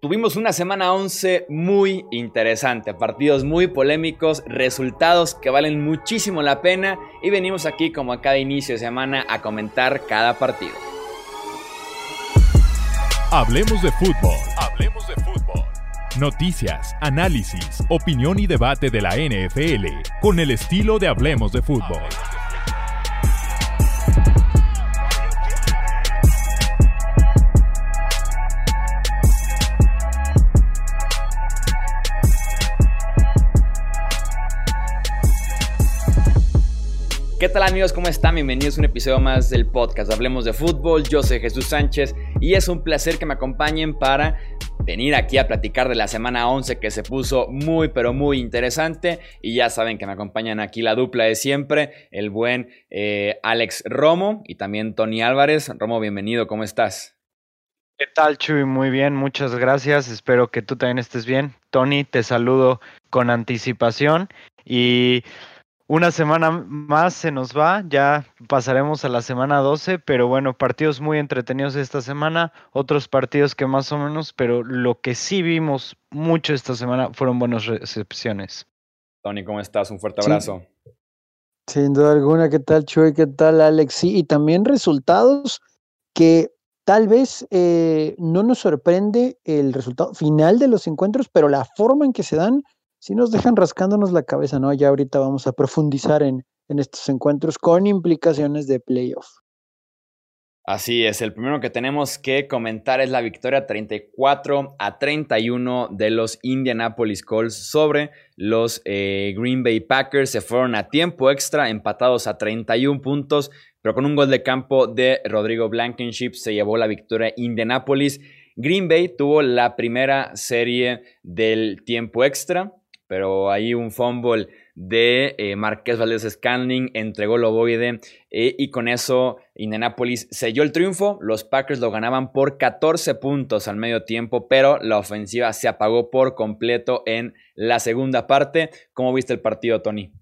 Tuvimos una semana 11 muy interesante, partidos muy polémicos, resultados que valen muchísimo la pena y venimos aquí como a cada inicio de semana a comentar cada partido. Hablemos de fútbol. Hablemos de fútbol. Noticias, análisis, opinión y debate de la NFL con el estilo de Hablemos de fútbol. ¿Qué tal amigos? ¿Cómo están? Bienvenidos a un episodio más del podcast Hablemos de Fútbol. Yo soy Jesús Sánchez y es un placer que me acompañen para venir aquí a platicar de la semana 11 que se puso muy pero muy interesante y ya saben que me acompañan aquí la dupla de siempre, el buen eh, Alex Romo y también Tony Álvarez. Romo, bienvenido, ¿cómo estás? ¿Qué tal, Chuy? Muy bien, muchas gracias. Espero que tú también estés bien. Tony, te saludo con anticipación y una semana más se nos va, ya pasaremos a la semana 12, pero bueno, partidos muy entretenidos esta semana, otros partidos que más o menos, pero lo que sí vimos mucho esta semana fueron buenas recepciones. Tony, ¿cómo estás? Un fuerte abrazo. Sin duda alguna, ¿qué tal Chuy? ¿Qué tal Alex? Sí, y también resultados que tal vez eh, no nos sorprende el resultado final de los encuentros, pero la forma en que se dan si nos dejan rascándonos la cabeza, ¿no? Ya ahorita vamos a profundizar en, en estos encuentros con implicaciones de playoff. Así es, el primero que tenemos que comentar es la victoria 34 a 31 de los Indianapolis Colts sobre los eh, Green Bay Packers. Se fueron a tiempo extra, empatados a 31 puntos, pero con un gol de campo de Rodrigo Blankenship se llevó la victoria Indianapolis. Green Bay tuvo la primera serie del tiempo extra, pero ahí un fumble de eh, Marqués Valdés Scanning, entregó el ovoide eh, y con eso Indianapolis selló el triunfo. Los Packers lo ganaban por 14 puntos al medio tiempo, pero la ofensiva se apagó por completo en la segunda parte. ¿Cómo viste el partido, Tony?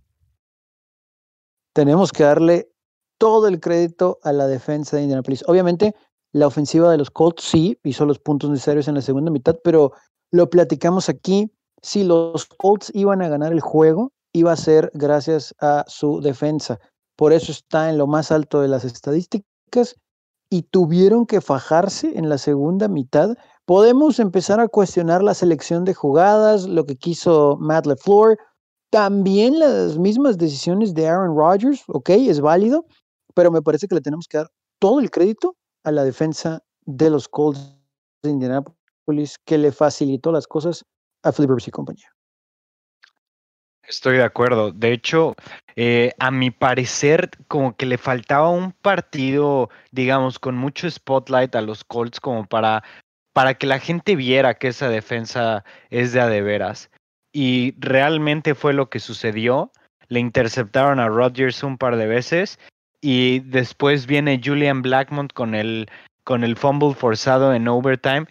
Tenemos que darle todo el crédito a la defensa de Indianapolis. Obviamente, la ofensiva de los Colts sí hizo los puntos necesarios en la segunda mitad, pero lo platicamos aquí si los Colts iban a ganar el juego, iba a ser gracias a su defensa. Por eso está en lo más alto de las estadísticas y tuvieron que fajarse en la segunda mitad. Podemos empezar a cuestionar la selección de jugadas, lo que quiso Matt LeFleur, también las mismas decisiones de Aaron Rodgers, ok, es válido, pero me parece que le tenemos que dar todo el crédito a la defensa de los Colts de Indianapolis, que le facilitó las cosas a y compañía. Estoy de acuerdo. De hecho, eh, a mi parecer, como que le faltaba un partido, digamos, con mucho spotlight a los Colts, como para, para que la gente viera que esa defensa es de a de veras. Y realmente fue lo que sucedió. Le interceptaron a Rodgers un par de veces. Y después viene Julian Blackmont con el, con el fumble forzado en overtime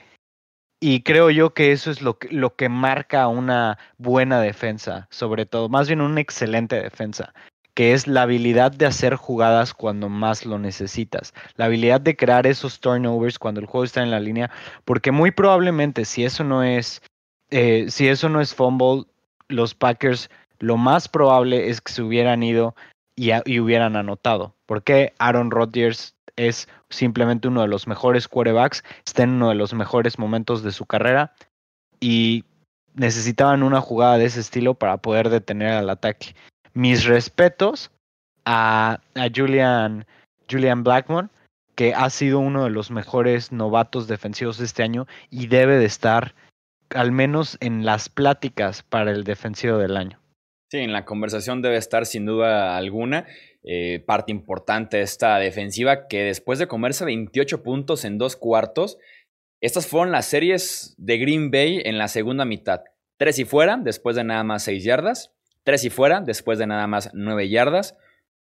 y creo yo que eso es lo que, lo que marca una buena defensa, sobre todo, más bien una excelente defensa, que es la habilidad de hacer jugadas cuando más lo necesitas, la habilidad de crear esos turnovers cuando el juego está en la línea, porque muy probablemente si eso no es, eh, si eso no es fumble, los Packers lo más probable es que se hubieran ido y, y hubieran anotado, porque Aaron Rodgers es simplemente uno de los mejores quarterbacks, está en uno de los mejores momentos de su carrera y necesitaban una jugada de ese estilo para poder detener al ataque. Mis respetos a, Julian, Julian Blackmon, que ha sido uno de los mejores novatos defensivos este año y debe de estar al menos en las pláticas para el defensivo del año. Sí, en la conversación debe estar sin duda alguna. Eh, parte importante de esta defensiva que después de comerse 28 puntos en dos cuartos, estas fueron las series de Green Bay en la segunda mitad. Tres y fuera, después de nada más 6 yardas. Tres y fuera, después de nada más 9 yardas.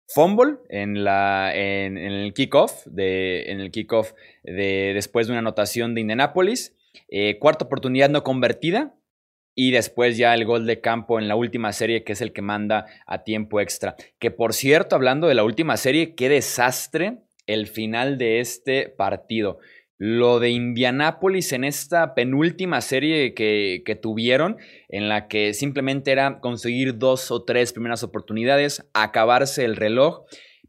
Fumble en, la, en, el kickoff, de, en el kickoff de, después de una anotación de Indianapolis. Eh, cuarta oportunidad no convertida, y después ya el gol de campo en la última serie, que es el que manda a tiempo extra. Que por cierto, hablando de la última serie, qué desastre el final de este partido. lo de Indianápolis en esta penúltima serie que, que, tuvieron, en la que simplemente era conseguir dos o tres primeras oportunidades, acabarse el reloj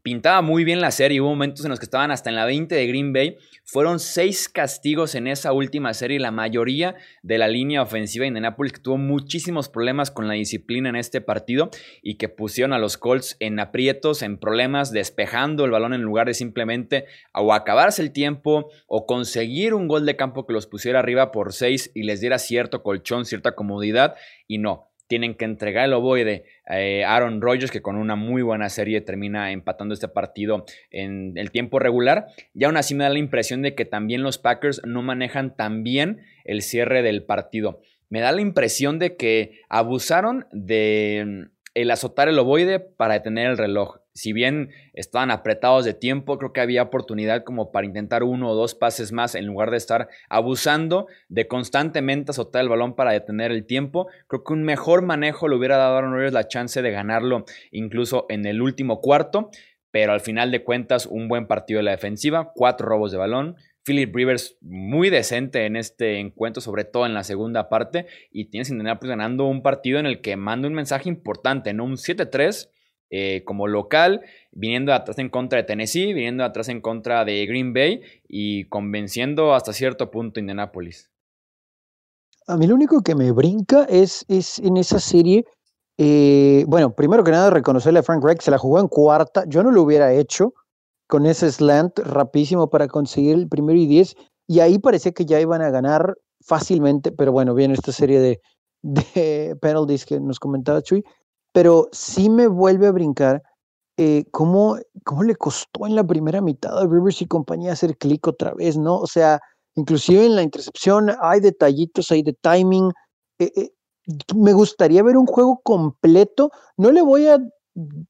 pintaba muy bien la serie. Hubo momentos en los que estaban hasta en la 20 de Green Bay. Fueron seis castigos en esa última serie. La mayoría de la línea ofensiva de Indianapolis que tuvo muchísimos problemas con la disciplina en este partido y que pusieron a los Colts en aprietos, en problemas, despejando el balón en lugar de simplemente o acabarse el tiempo o conseguir un gol de campo que los pusiera arriba por seis y les diera cierto colchón, cierta comodidad. Y no, tienen que entregar el ovoide eh, Aaron Rodgers, que con una muy buena serie termina empatando este partido en el tiempo regular. Y aún así me da la impresión de que también los Packers no manejan tan bien el cierre del partido. Me da la impresión de que abusaron de el azotar el ovoide para detener el reloj si bien estaban apretados de tiempo, creo que había oportunidad como para intentar uno o dos pases más en lugar de estar abusando de constantemente azotar el balón para detener el tiempo. Creo que un mejor manejo le hubiera dado a Aaron Rodgers la chance de ganarlo incluso en el último cuarto, pero al final de cuentas un buen partido de la defensiva, cuatro robos de balón. Philip Rivers muy decente en este encuentro, sobre todo en la segunda parte, y tienes pues ganando un partido en el que manda un mensaje importante, ¿no? Un 7-3 eh, como local, viniendo atrás en contra de Tennessee, viniendo atrás en contra de Green Bay y convenciendo hasta cierto punto Indianapolis. A mí lo único que me brinca es, es en esa serie, eh, bueno, primero que nada reconocerle a Frank Reich, se la jugó en cuarta, yo no lo hubiera hecho con ese slant rapidísimo para conseguir el primero y diez, y ahí parecía que ya iban a ganar fácilmente, pero bueno, viene esta serie de, de penalties que nos comentaba Chuy, pero sí me vuelve a brincar eh, cómo, cómo, le costó en la primera mitad a Rivers y compañía hacer clic otra vez, ¿no? O sea, inclusive en la intercepción hay detallitos, hay de timing. Eh, eh, me gustaría ver un juego completo. No le voy a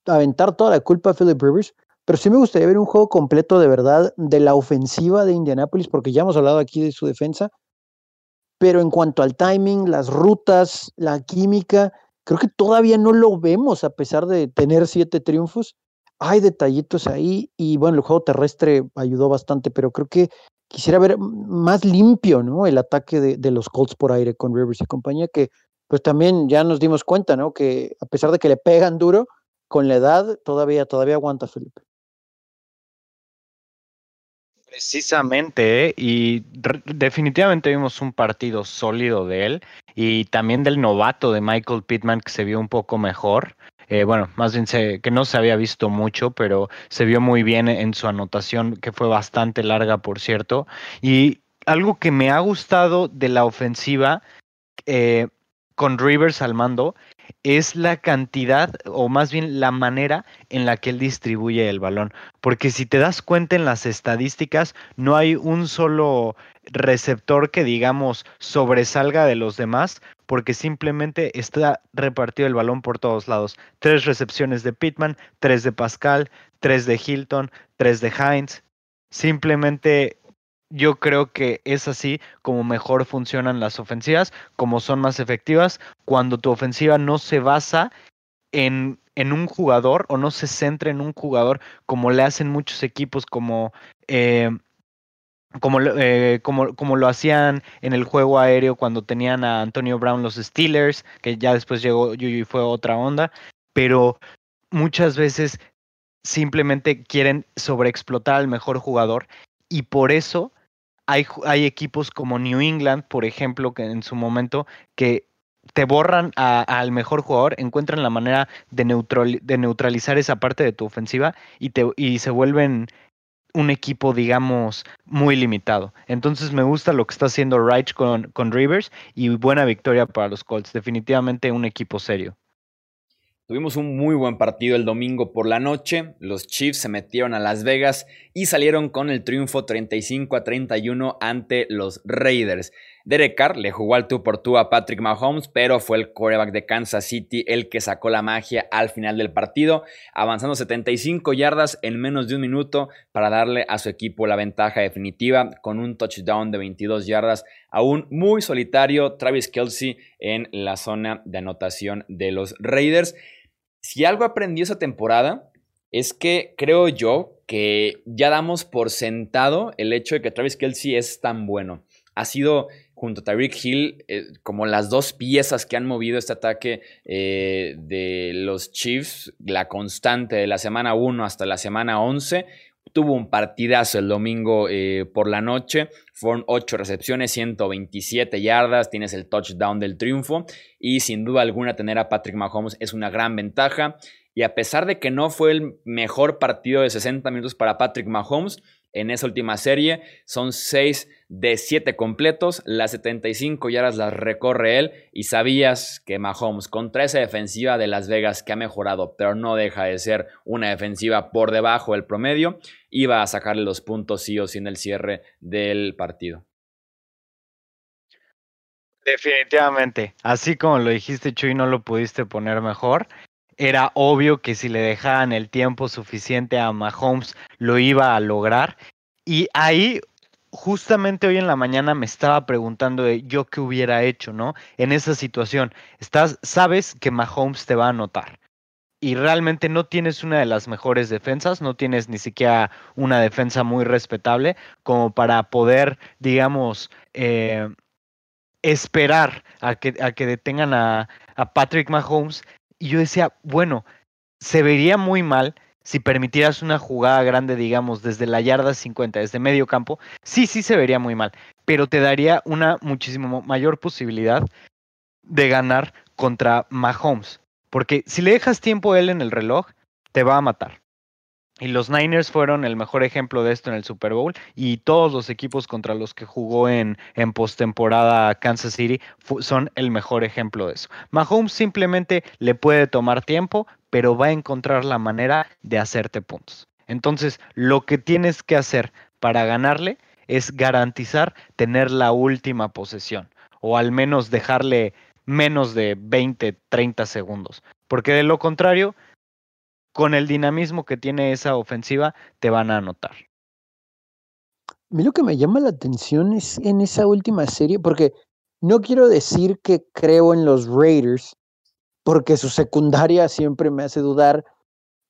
aventar toda la culpa a Philip Rivers, pero sí me gustaría ver un juego completo de verdad de la ofensiva de Indianapolis, porque ya hemos hablado aquí de su defensa. Pero en cuanto al timing, las rutas, la química, creo que todavía no lo vemos a pesar de tener siete triunfos. Hay detallitos ahí y bueno, el juego terrestre ayudó bastante, pero creo que quisiera ver más limpio, ¿no? El ataque de, los Colts por aire con Rivers y compañía, que pues también ya nos dimos cuenta, ¿no? Que a pesar de que le pegan duro, con la edad todavía, todavía aguanta Felipe. Precisamente, ¿eh? y definitivamente vimos un partido sólido de él y también del novato de Michael Pittman que se vio un poco mejor. Eh, bueno, más bien que no se había visto mucho, pero se vio muy bien en su anotación, que fue bastante larga, por cierto. Y algo que me ha gustado de la ofensiva eh, con Rivers al mando es la cantidad o más bien la manera en la que él distribuye el balón. Porque si te das cuenta en las estadísticas, no hay un solo receptor que digamos sobresalga de los demás, porque simplemente está repartido el balón por todos lados. Tres recepciones de Pittman, tres de Pascal, tres de Hilton, tres de Heinz. Simplemente yo creo que es así como mejor funcionan las ofensivas, como son más efectivas, cuando tu ofensiva no se basa en, en un jugador o no se centra en un jugador como le hacen muchos equipos como... Eh, como, eh, como, como, lo hacían en el juego aéreo cuando tenían a Antonio Brown los Steelers, que ya después llegó y fue otra onda, pero muchas veces simplemente quieren sobreexplotar al mejor jugador y por eso hay, equipos como New England, por ejemplo, que en su momento, que te borran al mejor jugador, encuentran la manera de, neutralizar esa parte de tu ofensiva y, te, y se vuelven un equipo, digamos, muy limitado. Entonces me gusta lo que está haciendo Reich con, con Rivers y buena victoria para los Colts. Definitivamente un equipo serio. Tuvimos un muy buen partido el domingo por la noche. Los Chiefs se metieron a Las Vegas y salieron con el triunfo 35 a 31 ante los Raiders. Derek Carr le jugó al tú por tú a Patrick Mahomes, pero fue el quarterback de Kansas City el que sacó la magia al final del partido, avanzando 75 yardas en menos de un minuto para darle a su equipo la ventaja definitiva con un touchdown de 22 yardas a un muy solitario Travis Kelsey en la zona de anotación de los Raiders. Si algo aprendió esa temporada es que creo yo que ya damos por sentado el hecho de que Travis Kelsey es tan bueno. Ha sido junto a Tyreek Hill eh, como las dos piezas que han movido este ataque eh, de los Chiefs, la constante de la semana 1 hasta la semana 11 tuvo un partidazo el domingo eh, por la noche. Fueron 8 recepciones, 127 yardas. Tienes el touchdown del triunfo. Y sin duda alguna, tener a Patrick Mahomes es una gran ventaja. Y a pesar de que no fue el mejor partido de 60 minutos para Patrick Mahomes, en esa última serie. Son 6 de 7 completos, las 75 yardas las recorre él y sabías que Mahomes contra esa defensiva de Las Vegas que ha mejorado, pero no deja de ser una defensiva por debajo del promedio, iba a sacarle los puntos sí o sí en el cierre del partido. Definitivamente, así como lo dijiste Chuy, no lo pudiste poner mejor era obvio que si le dejaban el tiempo suficiente a Mahomes lo iba a lograr. Y ahí, justamente hoy en la mañana me estaba preguntando de yo qué hubiera hecho, ¿no? En esa situación, estás, sabes que Mahomes te va a anotar. Y realmente no tienes una de las mejores defensas, no tienes ni siquiera una defensa muy respetable como para poder, digamos, eh, esperar a que, a que detengan a, a Patrick Mahomes y yo decía, bueno, se vería muy mal si permitieras una jugada grande, digamos, desde la yarda 50, desde medio campo. Sí, sí se vería muy mal, pero te daría una muchísimo mayor posibilidad de ganar contra Mahomes. Porque si le dejas tiempo a él en el reloj, te va a matar. Y los Niners fueron el mejor ejemplo de esto en el Super Bowl y todos los equipos contra los que jugó en, en postemporada Kansas City son el mejor ejemplo de eso. Mahomes simplemente le puede tomar tiempo, pero va a encontrar la manera de hacerte puntos. Entonces, lo que tienes que hacer para ganarle es garantizar tener la última posesión o al menos dejarle menos de 20, 30 segundos. Porque de lo contrario, con el dinamismo que tiene esa ofensiva, te van a anotar. A mí lo que me llama la atención es en esa última serie, porque no quiero decir que creo en los Raiders, porque su secundaria siempre me hace dudar,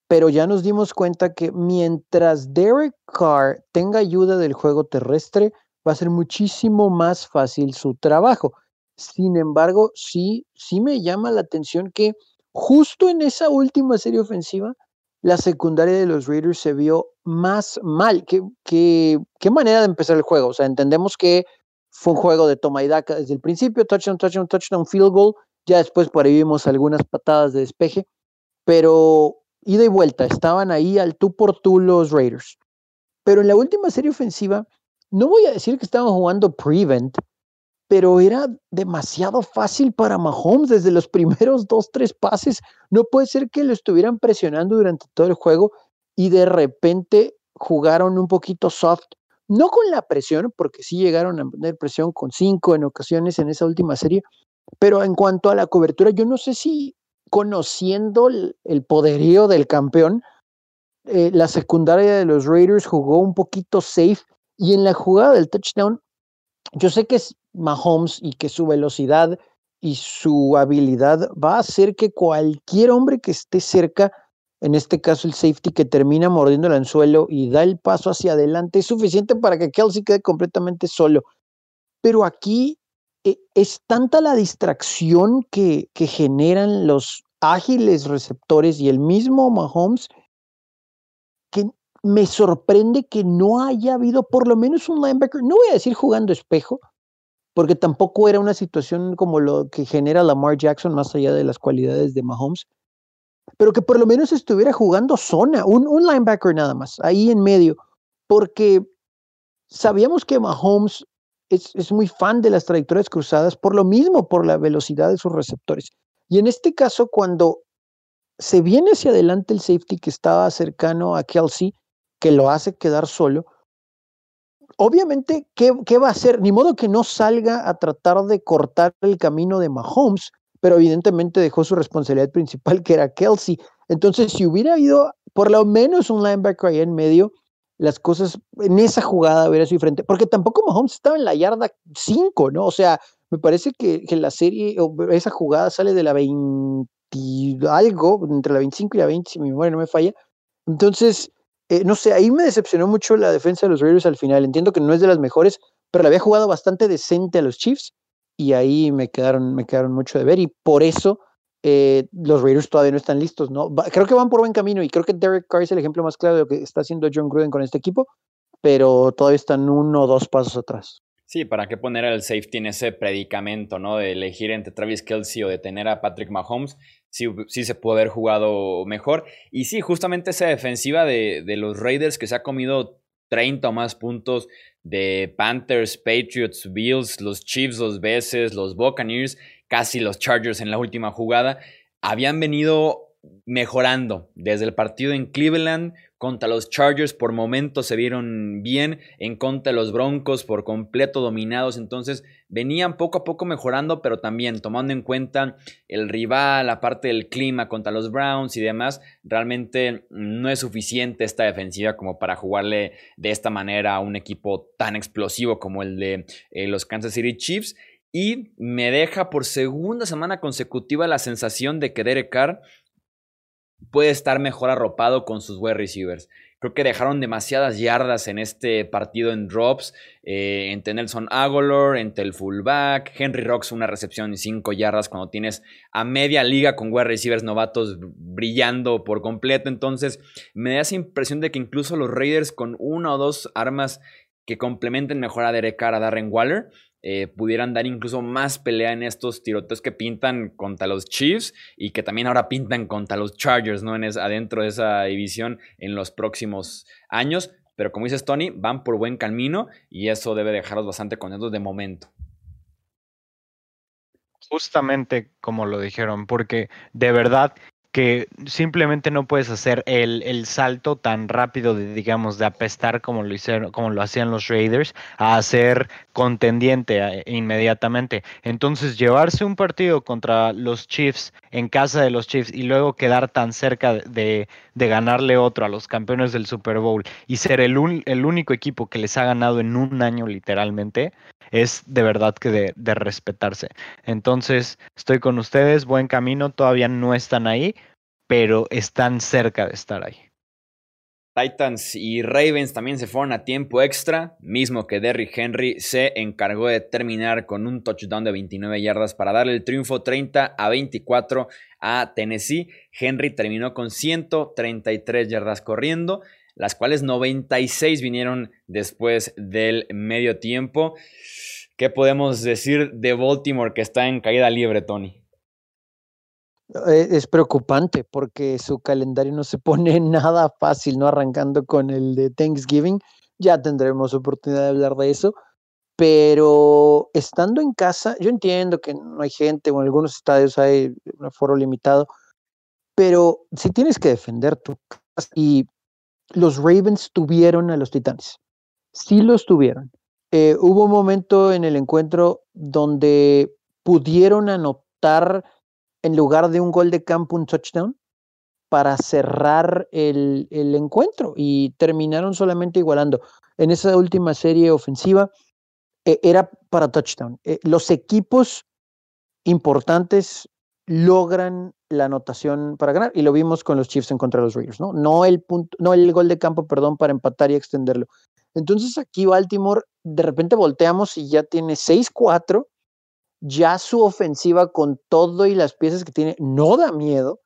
pero ya nos dimos cuenta que mientras Derek Carr tenga ayuda del juego terrestre, va a ser muchísimo más fácil su trabajo. Sin embargo, sí, sí me llama la atención que justo en esa última serie ofensiva, la secundaria de los Raiders se vio más mal. ¿Qué, qué, manera de empezar el juego? O sea, entendemos que fue un juego de toma y daca desde el principio, touchdown, touchdown, touchdown, field goal. Ya después por ahí vimos algunas patadas de despeje, pero ida y vuelta, estaban ahí al tú por tú los Raiders. Pero en la última serie ofensiva, no voy a decir que estaban jugando prevent, pero era demasiado fácil para Mahomes desde los primeros dos, tres pases. No puede ser que lo estuvieran presionando durante todo el juego y de repente jugaron un poquito soft, no con la presión, porque sí llegaron a poner presión con cinco en ocasiones en esa última serie, pero en cuanto a la cobertura, yo no sé si conociendo el, poderío del campeón, eh, la secundaria de los Raiders jugó un poquito safe y en la jugada del touchdown, yo sé que es Mahomes y que su velocidad y su habilidad va a hacer que cualquier hombre que esté cerca, en este caso el safety que termina mordiendo el anzuelo y da el paso hacia adelante, es suficiente para que Kelsey quede completamente solo. Pero aquí es tanta la distracción que, generan los ágiles receptores y el mismo Mahomes que me sorprende que no haya habido por lo menos un linebacker, no voy a decir jugando espejo, porque tampoco era una situación como lo que genera Lamar Jackson, más allá de las cualidades de Mahomes, pero que por lo menos estuviera jugando zona, un, linebacker nada más, ahí en medio, porque sabíamos que Mahomes es, muy fan de las trayectorias cruzadas, por lo mismo, por la velocidad de sus receptores. Y en este caso, cuando se viene hacia adelante el safety que estaba cercano a Kelsey, que lo hace quedar solo, obviamente, ¿qué, va a hacer? Ni modo que no salga a tratar de cortar el camino de Mahomes, pero evidentemente dejó su responsabilidad principal, que era Kelsey. Entonces, si hubiera habido por lo menos un linebacker ahí en medio, las cosas en esa jugada hubiera sido diferente, porque tampoco Mahomes estaba en la yarda 5, ¿no? O sea, me parece que, la serie, o esa jugada sale de la 20 algo, entre la 25 y la 20, si mi memoria no me falla. Entonces, eh, no sé, ahí me decepcionó mucho la defensa de los Raiders al final. Entiendo que no es de las mejores, pero la había jugado bastante decente a los Chiefs y ahí me quedaron, me quedaron mucho de ver y por eso eh, los Raiders todavía no están listos, ¿no? creo que van por buen camino y creo que Derek Carr es el ejemplo más claro de lo que está haciendo John Gruden con este equipo, pero todavía están uno o dos pasos atrás. Sí, ¿para qué poner al safety en ese predicamento, ¿no? De elegir entre Travis Kelsey o de tener a Patrick Mahomes. Sí, sí se puede haber jugado mejor. Y sí, justamente esa defensiva de, de los Raiders que se ha comido 30 o más puntos de Panthers, Patriots, Bills, los Chiefs dos veces, los Buccaneers, casi los Chargers en la última jugada, habían venido mejorando desde el partido en Cleveland contra los Chargers por momentos se vieron bien, en contra de los Broncos por completo dominados, entonces venían poco a poco mejorando, pero también tomando en cuenta el rival, aparte del clima contra los Browns y demás, realmente no es suficiente esta defensiva como para jugarle de esta manera a un equipo tan explosivo como el de eh, los Kansas City Chiefs. Y me deja por segunda semana consecutiva la sensación de que Derek Carr puede estar mejor arropado con sus wide receivers. Creo que dejaron demasiadas yardas en este partido en drops. Eh, entre Nelson Aguilar, entre el fullback. Henry Rocks, una recepción y 5 yardas cuando tienes a media liga con wide receivers novatos brillando por completo. Entonces, me da esa impresión de que incluso los Raiders con una o dos armas que complementen mejor a Derek Carr, a Darren Waller, eh, pudieran dar incluso más pelea en estos tiroteos que pintan contra los Chiefs y que también ahora pintan contra los Chargers, ¿no? En adentro de esa división en los próximos años. Pero como dices, Tony, van por buen camino y eso debe dejarlos bastante contentos de momento. Justamente como lo dijeron, porque de verdad que simplemente no puedes hacer el, el, salto tan rápido de, digamos, de apestar como lo hicieron, como lo hacían los Raiders, a ser contendiente eh, inmediatamente. Entonces, llevarse un partido contra los Chiefs en casa de los Chiefs y luego quedar tan cerca de, de ganarle otro a los campeones del Super Bowl y ser el, el único equipo que les ha ganado en un año literalmente, es de verdad que de, respetarse. Entonces, estoy con ustedes, buen camino, todavía no están ahí, pero están cerca de estar ahí. Titans y Ravens también se fueron a tiempo extra, mismo que Derrick Henry se encargó de terminar con un touchdown de 29 yardas para darle el triunfo 30 a 24 a Tennessee. Henry terminó con 133 yardas corriendo las cuales 96 vinieron después del medio tiempo. ¿Qué podemos decir de Baltimore que está en caída libre, Tony? Eh, es preocupante porque su calendario no se pone nada fácil, ¿no? Arrancando con el de Thanksgiving, ya tendremos oportunidad de hablar de eso, pero estando en casa, yo entiendo que no hay gente, o en algunos estadios hay un aforo limitado, pero si tienes que defender tu casa y los Ravens tuvieron a los Titanes. Sí los tuvieron. Eh, hubo un momento en el encuentro donde pudieron anotar en lugar de un gol de campo un touchdown para cerrar el, encuentro y terminaron solamente igualando. En esa última serie ofensiva eh, era para touchdown. Eh, los equipos importantes logran la anotación para ganar y lo vimos con los Chiefs en contra de los Raiders, ¿no? No el punto, no el gol de campo, perdón, para empatar y extenderlo. Entonces aquí Baltimore de repente volteamos y ya tiene 6-4, ya su ofensiva con todo y las piezas que tiene no da miedo.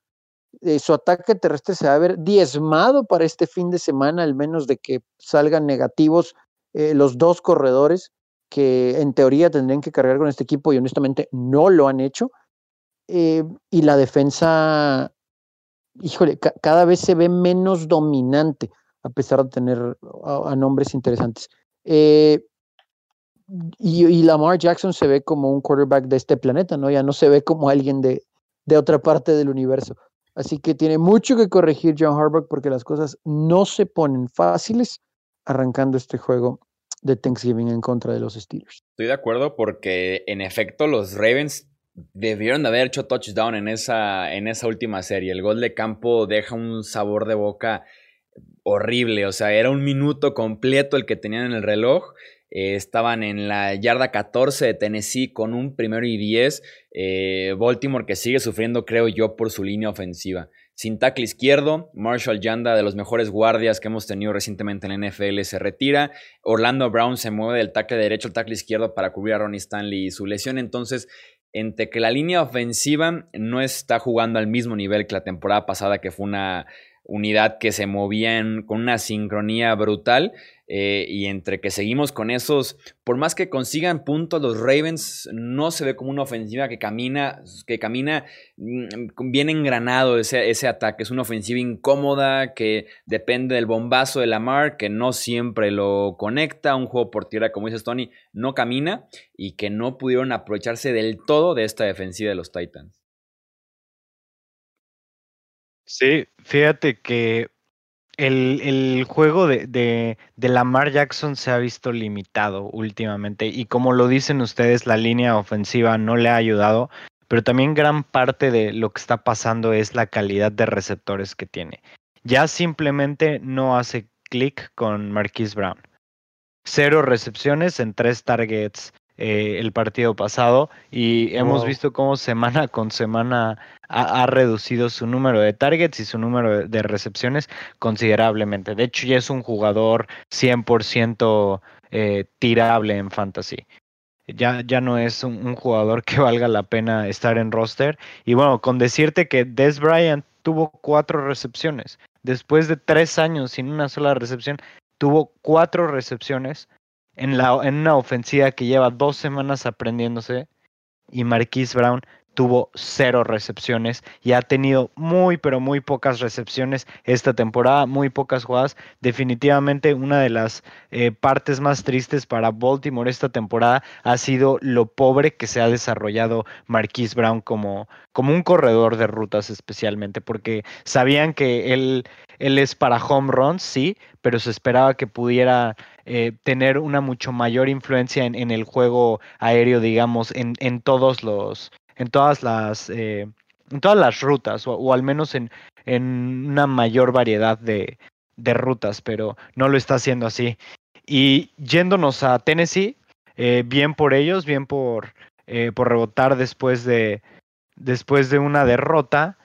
Eh, su ataque terrestre se va a ver diezmado para este fin de semana, al menos de que salgan negativos eh, los dos corredores que en teoría tendrían que cargar con este equipo y honestamente no lo han hecho. Eh, y la defensa, híjole, cada vez se ve menos dominante, a pesar de tener a, nombres interesantes. Eh, y, Lamar Jackson se ve como un quarterback de este planeta, ¿no? Ya no se ve como alguien de, de otra parte del universo. Así que tiene mucho que corregir John Harbaugh porque las cosas no se ponen fáciles arrancando este juego de Thanksgiving en contra de los Steelers. Estoy de acuerdo porque en efecto los Ravens debieron de haber hecho touchdown en esa, en esa última serie. El gol de campo deja un sabor de boca horrible. O sea, era un minuto completo el que tenían en el reloj. Eh, estaban en la yarda 14 de Tennessee con un primero y 10. Eh, Baltimore que sigue sufriendo, creo yo, por su línea ofensiva. sin tackle izquierdo. Marshall Yanda, de los mejores guardias que hemos tenido recientemente en la NFL, se retira. Orlando Brown se mueve del tackle derecho al tackle izquierdo para cubrir a Ronnie Stanley y su lesión. Entonces, entre que la línea ofensiva no está jugando al mismo nivel que la temporada pasada, que fue una unidad que se movía con una sincronía brutal. Eh, y entre que seguimos con esos, por más que consigan puntos, los Ravens no se ve como una ofensiva que camina, que camina mm, bien engranado ese, ese ataque. Es una ofensiva incómoda que depende del bombazo de Lamar, que no siempre lo conecta. Un juego por tierra, como dices Tony, no camina y que no pudieron aprovecharse del todo de esta defensiva de los Titans. Sí, fíjate que el, juego de, de, de, Lamar Jackson se ha visto limitado últimamente y como lo dicen ustedes, la línea ofensiva no le ha ayudado, pero también gran parte de lo que está pasando es la calidad de receptores que tiene. Ya simplemente no hace clic con Marquise Brown. Cero recepciones en tres targets eh, el partido pasado y hemos visto cómo semana con semana ha, reducido su número de targets y su número de, recepciones considerablemente. De hecho, ya es un jugador 100% eh, tirable en fantasy. Ya, ya no es un, jugador que valga la pena estar en roster. Y bueno, con decirte que Des Bryant tuvo cuatro recepciones. Después de tres años sin una sola recepción, tuvo cuatro recepciones en, la, en una ofensiva que lleva dos semanas aprendiéndose y Marquise Brown tuvo cero recepciones y ha tenido muy, pero muy pocas recepciones esta temporada, muy pocas jugadas. Definitivamente una de las eh, partes más tristes para Baltimore esta temporada ha sido lo pobre que se ha desarrollado Marquise Brown como, como un corredor de rutas especialmente, porque sabían que él, él es para home runs, sí, pero se esperaba que pudiera eh, tener una mucho mayor influencia en, el juego aéreo, digamos, en, en todos los en todas las, eh, en todas las rutas, o, al menos en, en, una mayor variedad de, de, rutas, pero no lo está haciendo así. Y yéndonos a Tennessee, eh, bien por ellos, bien por, eh, por rebotar después de, después de una derrota.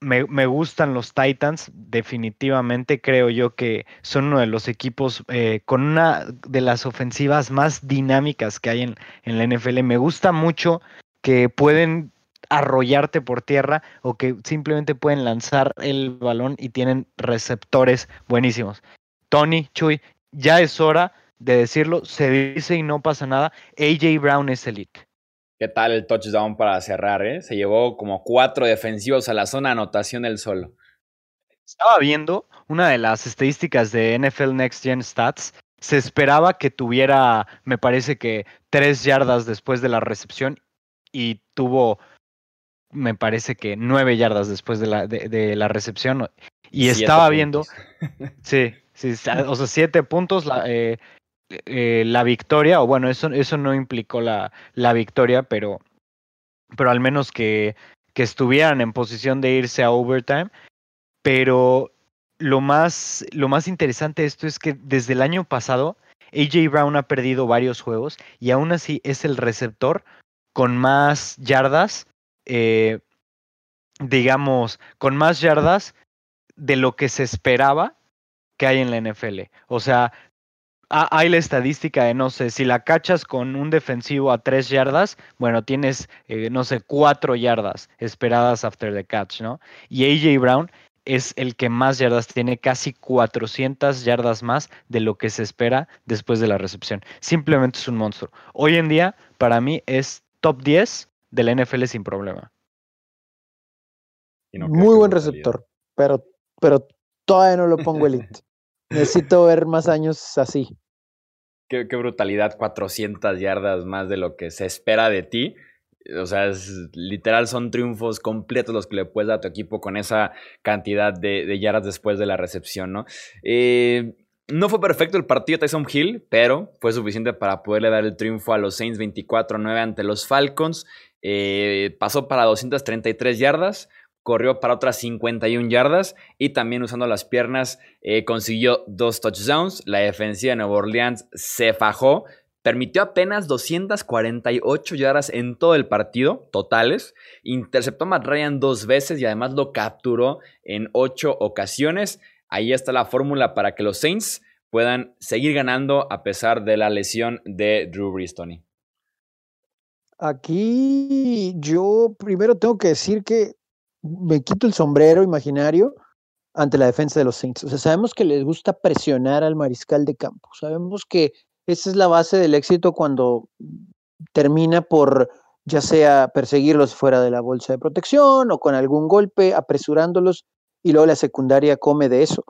Me, me, gustan los Titans, definitivamente creo yo que son uno de los equipos con una de las ofensivas más dinámicas que hay en, en, la NFL. Me gusta mucho que pueden arrollarte por tierra o que simplemente pueden lanzar el balón y tienen receptores buenísimos. Tony, Chuy, ya es hora de decirlo, se dice y no pasa nada, AJ Brown es elite. ¿Qué tal el touchdown para cerrar? Eh? Se llevó como cuatro defensivos a la zona de anotación el solo. Estaba viendo una de las estadísticas de NFL Next Gen Stats. Se esperaba que tuviera, me parece que, tres yardas después de la recepción y tuvo, me parece que nueve yardas después de la, de, la recepción. Y estaba viendo, sí, sí, o sea, siete puntos la, eh, eh, la victoria, o bueno, eso, eso no implicó la, la victoria, pero, pero al menos que, que estuvieran en posición de irse a overtime. Pero lo más, lo más interesante de esto es que desde el año pasado, AJ Brown ha perdido varios juegos y aún así es el receptor con más yardas, eh, digamos, con más yardas de lo que se esperaba que hay en la NFL. O sea, hay la estadística de, no sé, si la cachas con un defensivo a tres yardas, bueno, tienes, eh, no sé, cuatro yardas esperadas after the catch, ¿no? Y AJ Brown es el que más yardas tiene, casi 400 yardas más de lo que se espera después de la recepción. Simplemente es un monstruo. Hoy en día, para mí, es top 10 de la NFL sin problema. Muy buen receptor, pero, pero todavía no lo pongo elite. Necesito ver más años así. Qué, brutalidad, 400 yardas más de lo que se espera de ti. O sea, es, literal son triunfos completos los que le puedes dar a tu equipo con esa cantidad de, yardas después de la recepción, ¿no? Eh, no fue perfecto el partido de Tyson Hill, pero fue suficiente para poderle dar el triunfo a los Saints 24-9 ante los Falcons. Eh, pasó para 233 yardas, corrió para otras 51 yardas y también usando las piernas eh, consiguió dos touchdowns. La defensiva de Nueva Orleans se fajó, Permitió apenas 248 yardas en todo el partido, totales. Interceptó a Matt Ryan dos veces y además lo capturó en ocho ocasiones. Ahí está la fórmula para que los Saints puedan seguir ganando a pesar de la lesión de Drew Brees, Tony. Aquí yo primero tengo que decir que me quito el sombrero imaginario ante la defensa de los Saints. O sea, sabemos que les gusta presionar al mariscal de campo. Sabemos que esa es la base del éxito cuando termina por ya sea perseguirlos fuera de la bolsa de protección o con algún golpe, apresurándolos y luego la secundaria come de eso.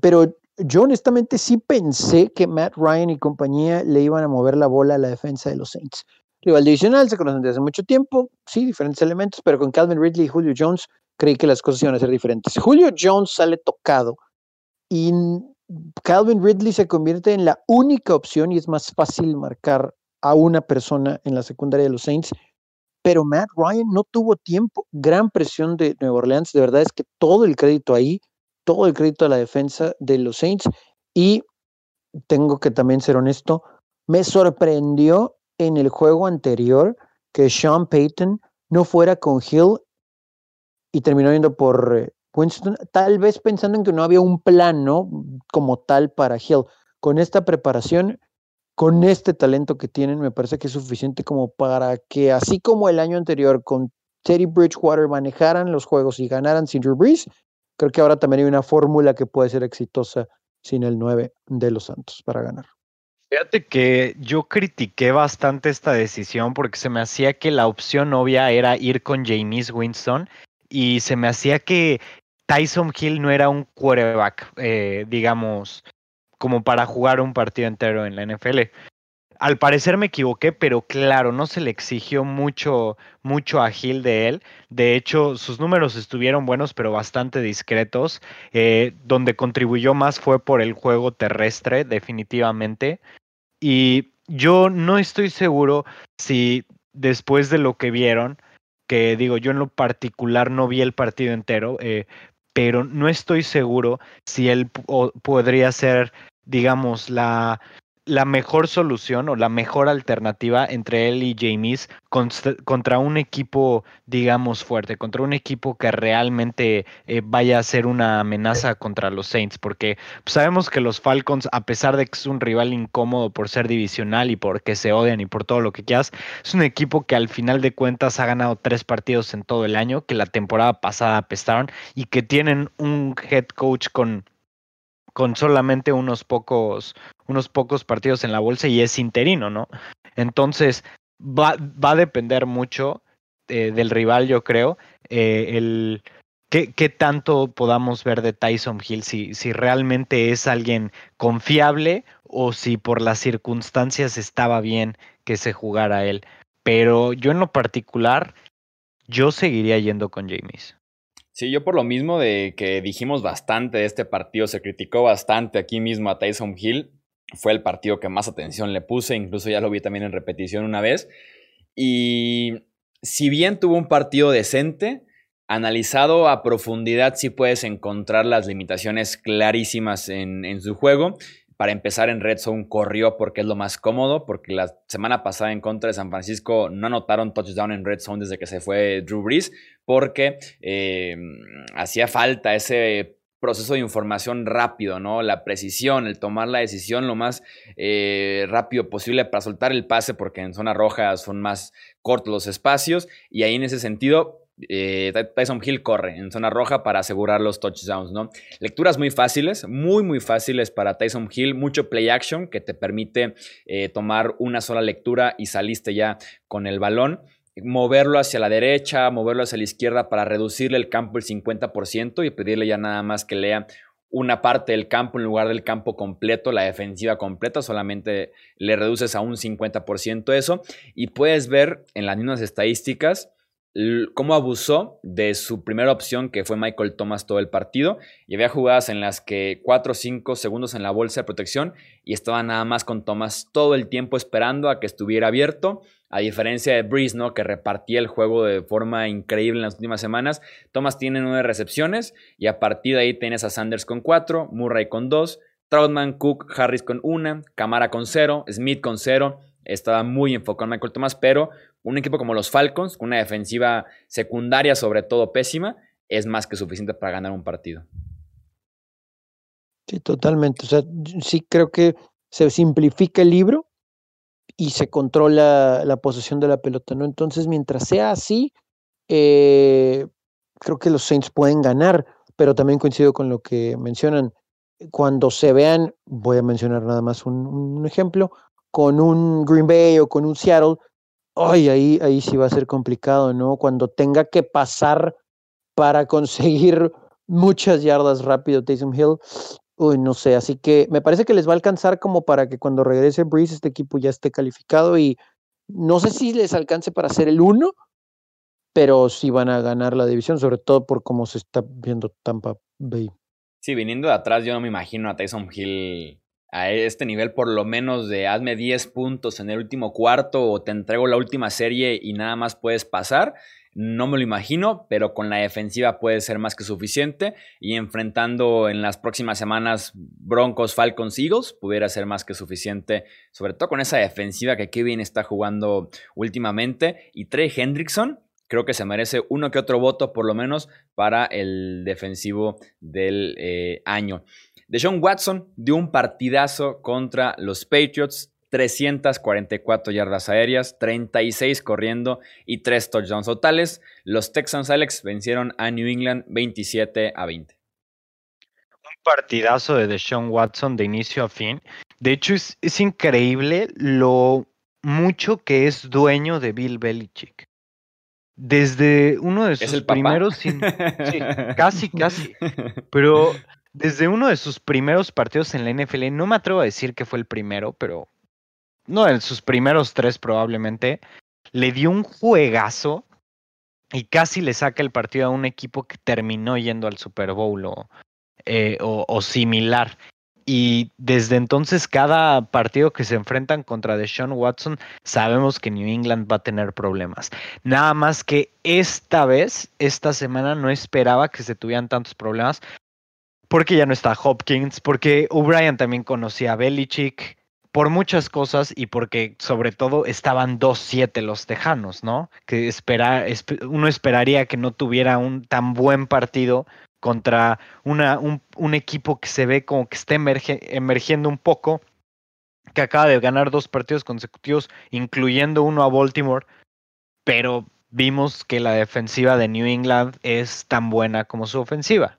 Pero yo honestamente sí pensé que Matt Ryan y compañía le iban a mover la bola a la defensa de los Saints. Rival divisional, se conocen desde hace mucho tiempo, sí, diferentes elementos, pero con Calvin Ridley y Julio Jones creí que las cosas iban a ser diferentes. Julio Jones sale tocado y Calvin Ridley se convierte en la única opción y es más fácil marcar a una persona en la secundaria de los Saints. Pero Matt Ryan no tuvo tiempo. Gran presión de Nueva Orleans. De verdad es que todo el crédito ahí, todo el crédito a la defensa de los Saints. Y tengo que también ser honesto, me sorprendió en el juego anterior que Sean Payton no fuera con Hill y terminó yendo por eh, Winston, tal vez pensando en que no había un plan, ¿no? Como tal para Hill. Con esta preparación, con este talento que tienen, me parece que es suficiente como para que, así como el año anterior con Teddy Bridgewater manejaran los juegos y ganaran sin Drew Brees, creo que ahora también hay una fórmula que puede ser exitosa sin el 9 de los Santos para ganar. Fíjate que yo critiqué bastante esta decisión porque se me hacía que la opción obvia era ir con James Winston y se me hacía que Tyson Hill no era un quarterback, eh, digamos, como para jugar un partido entero en la NFL. Al parecer me equivoqué, pero claro, no se le exigió mucho, mucho a Hill de él. De hecho, sus números estuvieron buenos, pero bastante discretos. Eh, donde contribuyó más fue por el juego terrestre, definitivamente. Y yo no estoy seguro si después de lo que vieron, que digo, yo en lo particular no vi el partido entero, eh, pero no estoy seguro si él podría ser, digamos, la, la mejor solución o la mejor alternativa entre él y James contra un equipo, digamos, fuerte, contra un equipo que realmente eh, vaya a ser una amenaza contra los Saints, porque sabemos que los Falcons, a pesar de que es un rival incómodo por ser divisional y porque se odian y por todo lo que quieras, es un equipo que al final de cuentas ha ganado tres partidos en todo el año, que la temporada pasada apestaron y que tienen un head coach con con solamente unos pocos, unos pocos partidos en la bolsa y es interino, ¿no? Entonces, va, va a depender mucho eh, del rival, yo creo, eh, el qué, qué, tanto podamos ver de Tyson Hill, si, si realmente es alguien confiable o si por las circunstancias estaba bien que se jugara él. Pero yo en lo particular, yo seguiría yendo con James. Sí, yo por lo mismo de que dijimos bastante de este partido, se criticó bastante aquí mismo a Tyson Hill, fue el partido que más atención le puse, incluso ya lo vi también en repetición una vez. Y si bien tuvo un partido decente, analizado a profundidad sí puedes encontrar las limitaciones clarísimas en, en su juego. Para empezar en Red Zone corrió porque es lo más cómodo, porque la semana pasada en contra de San Francisco no anotaron touchdown en Red Zone desde que se fue Drew Brees, porque eh, hacía falta ese proceso de información rápido, ¿no? La precisión, el tomar la decisión lo más eh, rápido posible para soltar el pase, porque en zona roja son más cortos los espacios, y ahí en ese sentido eh, Tyson Hill corre en zona roja para asegurar los touchdowns, ¿no? Lecturas muy fáciles, muy, muy fáciles para Tyson Hill, mucho play action que te permite eh, tomar una sola lectura y saliste ya con el balón. Moverlo hacia la derecha, moverlo hacia la izquierda para reducirle el campo el 50% y pedirle ya nada más que lea una parte del campo en lugar del campo completo, la defensiva completa, solamente le reduces a un 50% eso. Y puedes ver en las mismas estadísticas cómo abusó de su primera opción, que fue Michael Thomas todo el partido. Y había jugadas en las que 4 o 5 segundos en la bolsa de protección y estaba nada más con Thomas todo el tiempo esperando a que estuviera abierto. A diferencia de Breeze, ¿no? Que repartía el juego de forma increíble en las últimas semanas. Thomas tiene 9 recepciones y a partir de ahí tienes a Sanders con 4, Murray con 2, Troutman, Cook, Harris con una, Camara con cero, Smith con cero. Estaba muy enfocado en Michael Thomas, pero un equipo como los Falcons, con una defensiva secundaria sobre todo pésima, es más que suficiente para ganar un partido. Sí, totalmente. O sea, sí creo que se simplifica el libro y se controla la posesión de la pelota, ¿no? Entonces, mientras sea así, eh, creo que los Saints pueden ganar, pero también coincido con lo que mencionan. Cuando se vean, voy a mencionar nada más un, ejemplo, con un Green Bay o con un Seattle, ay, ahí, ahí sí va a ser complicado, ¿no? Cuando tenga que pasar para conseguir muchas yardas rápido Taysom Hill, Uy, no sé, así que me parece que les va a alcanzar como para que cuando regrese Breeze este equipo ya esté calificado y no sé si les alcance para ser el uno, pero sí van a ganar la división, sobre todo por cómo se está viendo Tampa Bay. Sí, viniendo de atrás yo no me imagino a Tyson Hill a este nivel por lo menos de hazme 10 puntos en el último cuarto o te entrego la última serie y nada más puedes pasar. No me lo imagino, pero con la defensiva puede ser más que suficiente. Y enfrentando en las próximas semanas Broncos, Falcons, Eagles, pudiera ser más que suficiente, sobre todo con esa defensiva que Kevin está jugando últimamente. Y Trey Hendrickson, creo que se merece uno que otro voto por lo menos para el defensivo del eh, año. Deshaun Watson dio un partidazo contra los Patriots. 344 yardas aéreas, 36 corriendo y 3 touchdowns totales. Los Texans Alex vencieron a New England 27 a 20. Un partidazo de Deshaun Watson de inicio a fin. De hecho, es, es increíble lo mucho que es dueño de Bill Belichick. Desde uno de sus primeros. sí, casi, casi. Pero desde uno de sus primeros partidos en la NFL, no me atrevo a decir que fue el primero, pero no, en sus primeros tres probablemente, le dio un juegazo y casi le saca el partido a un equipo que terminó yendo al Super Bowl o, eh, o, similar. Y desde entonces, cada partido que se enfrentan contra Deshaun Watson, sabemos que New England va a tener problemas. Nada más que esta vez, esta semana, no esperaba que se tuvieran tantos problemas, porque ya no está Hopkins, porque O'Brien también conocía a Belichick, por muchas cosas y porque sobre todo estaban 2-7 los Tejanos, ¿no? Que uno esperaría que no tuviera un tan buen partido contra un equipo que se ve como que está emergiendo un poco, que acaba de ganar dos partidos consecutivos, incluyendo uno a Baltimore, pero vimos que la defensiva de New England es tan buena como su ofensiva.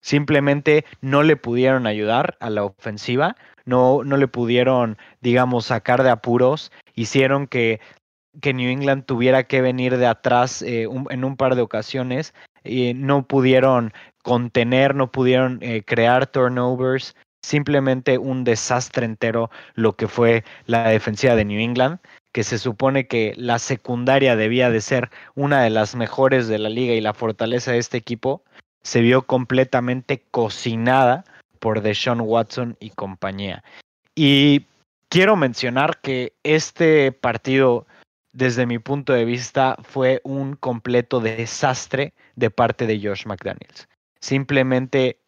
Simplemente no le pudieron ayudar a la ofensiva, no, no le pudieron, digamos, sacar de apuros, hicieron que, que New England tuviera que venir de atrás eh, en un par de ocasiones, y no pudieron contener, no pudieron eh, crear turnovers, simplemente un desastre entero lo que fue la defensiva de New England que se supone que la secundaria debía de ser una de las mejores de la liga y la fortaleza de este equipo, se vio completamente cocinada por Deshaun Watson y compañía. Y quiero mencionar que este partido, desde mi punto de vista, fue un completo desastre de parte de Josh McDaniels. Simplemente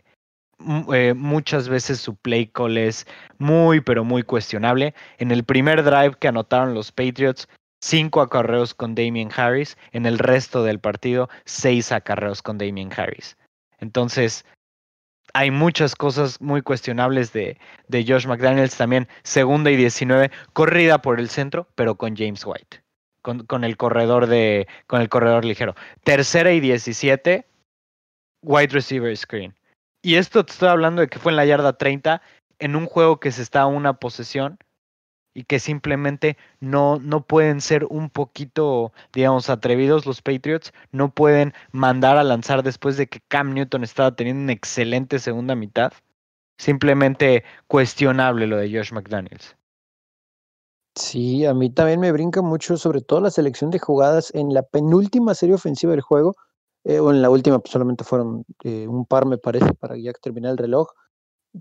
mm, eh, muchas veces su play call es muy, pero muy cuestionable. En el primer drive que anotaron los Patriots, cinco acarreos con Damien Harris. En el resto del partido, seis acarreos con Damien Harris. Entonces, hay muchas cosas muy cuestionables de, de Josh McDaniels también. Segunda y 19, corrida por el centro, pero con James White. Con, con, el corredor de. con el corredor ligero. Tercera y 17, wide receiver screen. Y esto te estoy hablando de que fue en la yarda 30, en un juego que se está a una posesión y que simplemente no, no pueden ser un poquito, digamos, atrevidos los Patriots, no pueden mandar a lanzar después de que Cam Newton estaba teniendo una excelente segunda mitad. Simplemente cuestionable lo de Josh McDaniels. Sí, a mí también me brinca mucho, sobre todo la selección de jugadas en la penúltima serie ofensiva del juego, eh, o en la última pues, solamente fueron eh, un par, me parece, para ya terminar el reloj.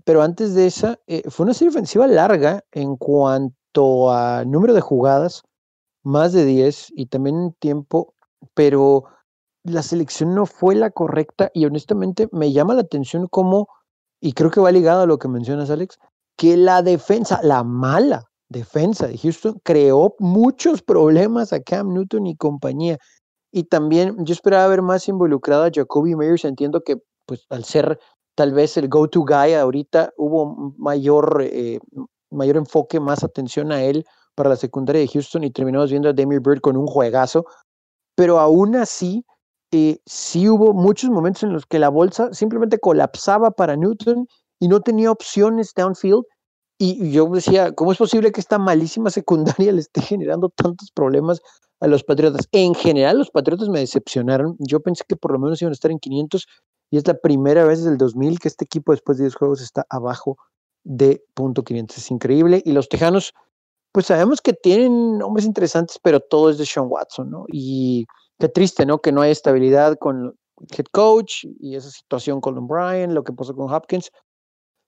Pero antes de esa, eh, fue una serie ofensiva larga en cuanto a número de jugadas, más de 10 y también tiempo, pero la selección no fue la correcta y honestamente me llama la atención cómo y creo que va ligado a lo que mencionas, Alex, que la defensa, la mala defensa de Houston, creó muchos problemas a Cam Newton y compañía. Y también yo esperaba ver más involucrado a Jacoby Meyers. Entiendo que, pues, al ser tal vez el go-to guy ahorita, hubo mayor, eh, mayor enfoque, más atención a él para la secundaria de Houston y terminamos viendo a Demir Bird con un juegazo. Pero aún así, eh, sí hubo muchos momentos en los que la bolsa simplemente colapsaba para Newton y no tenía opciones downfield. Y yo decía, ¿cómo es posible que esta malísima secundaria le esté generando tantos problemas a los Patriotas? En general, los Patriotas me decepcionaron. Yo pensé que por lo menos iban a estar en 500 y es la primera vez desde el 2000 que este equipo después de 10 juegos está abajo de punto 500. Es increíble. Y los Tejanos, pues sabemos que tienen hombres interesantes, pero todo es de Sean Watson, ¿no? Y qué triste, ¿no? Que no hay estabilidad con head coach y esa situación con Brian, lo que pasó con Hopkins,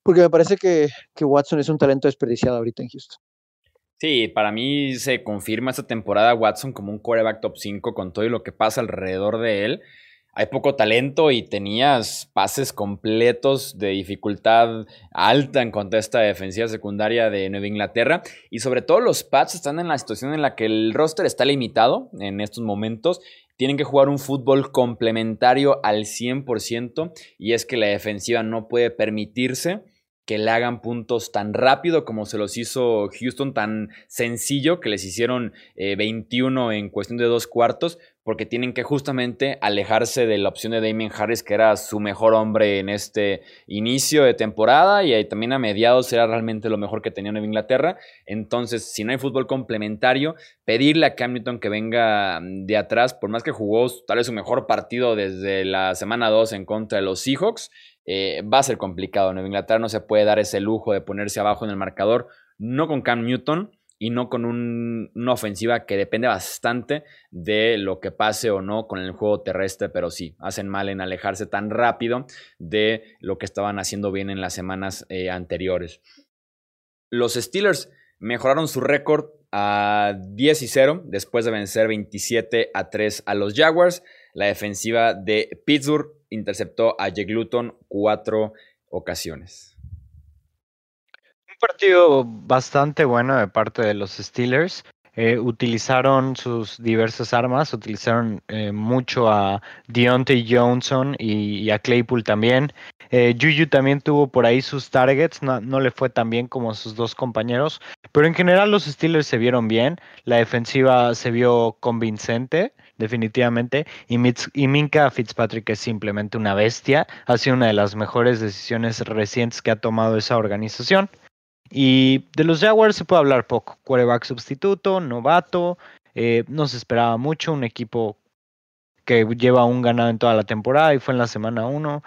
porque me parece que, que Watson es un talento desperdiciado ahorita en Houston. Sí, para mí se confirma esta temporada Watson como un quarterback top 5 con todo y lo que pasa alrededor de él hay poco talento y tenías pases completos de dificultad alta en contra de esta defensiva secundaria de Nueva Inglaterra. Y sobre todo los Pats están en la situación en la que el roster está limitado en estos momentos. Tienen que jugar un fútbol complementario al 100% y es que la defensiva no puede permitirse que le hagan puntos tan rápido como se los hizo Houston, tan sencillo que les hicieron 21 eh, en cuestión de dos cuartos, porque tienen que justamente alejarse de la opción de Damien Harris, que era su mejor hombre en este inicio de temporada y también a mediados era realmente lo mejor que tenía en Inglaterra. Entonces, si no hay fútbol complementario, pedirle a Cam Newton que venga de atrás, por más que jugó tal vez su mejor partido desde la semana 2 en contra de los Seahawks, eh, va a ser complicado. Nueva Inglaterra no se puede dar ese lujo de ponerse abajo en el marcador, no con Cam Newton y no con una ofensiva que depende bastante de lo que pase o no con el juego terrestre, pero sí, hacen mal en alejarse tan rápido de lo que estaban haciendo bien en las semanas eh, anteriores. Los Steelers mejoraron su récord a 10 y 0 después de vencer 27 a 3 a los Jaguars. La defensiva de Pittsburgh interceptó a Jake Luton cuatro ocasiones. Partido bastante bueno de parte de los Steelers. Eh, utilizaron sus diversas armas, utilizaron eh, mucho a Deontay Johnson y, a Claypool también. Eh, Juju también tuvo por ahí sus targets, no, le fue tan bien como sus dos compañeros, pero en general los Steelers se vieron bien, la defensiva se vio convincente definitivamente. Y, Minka Fitzpatrick es simplemente una bestia. Ha sido una de las mejores decisiones recientes que ha tomado esa organización. Y de los Jaguars se puede hablar poco. Quarterback sustituto, novato. Eh, no se esperaba mucho. Un equipo que lleva un ganado en toda la temporada y fue en la semana 1.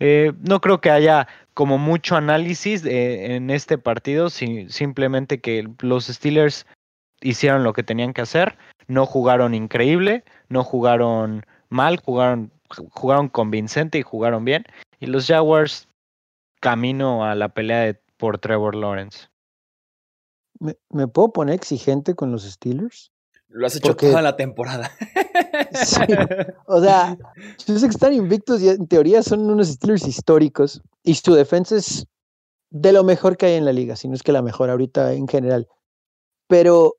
Eh, no creo que haya como mucho análisis en este partido, simplemente que los Steelers hicieron lo que tenían que hacer no jugaron increíble, no jugaron mal, jugaron, jugaron convincente y jugaron bien. Y los Jaguars camino a la pelea de, por Trevor Lawrence. ¿Me, puedo poner exigente con los Steelers? Lo has hecho toda la temporada. O sea, yo sé que están invictos y en teoría son unos Steelers históricos y su defensa es de lo mejor que hay en la liga, si no es que la mejor ahorita en general. Pero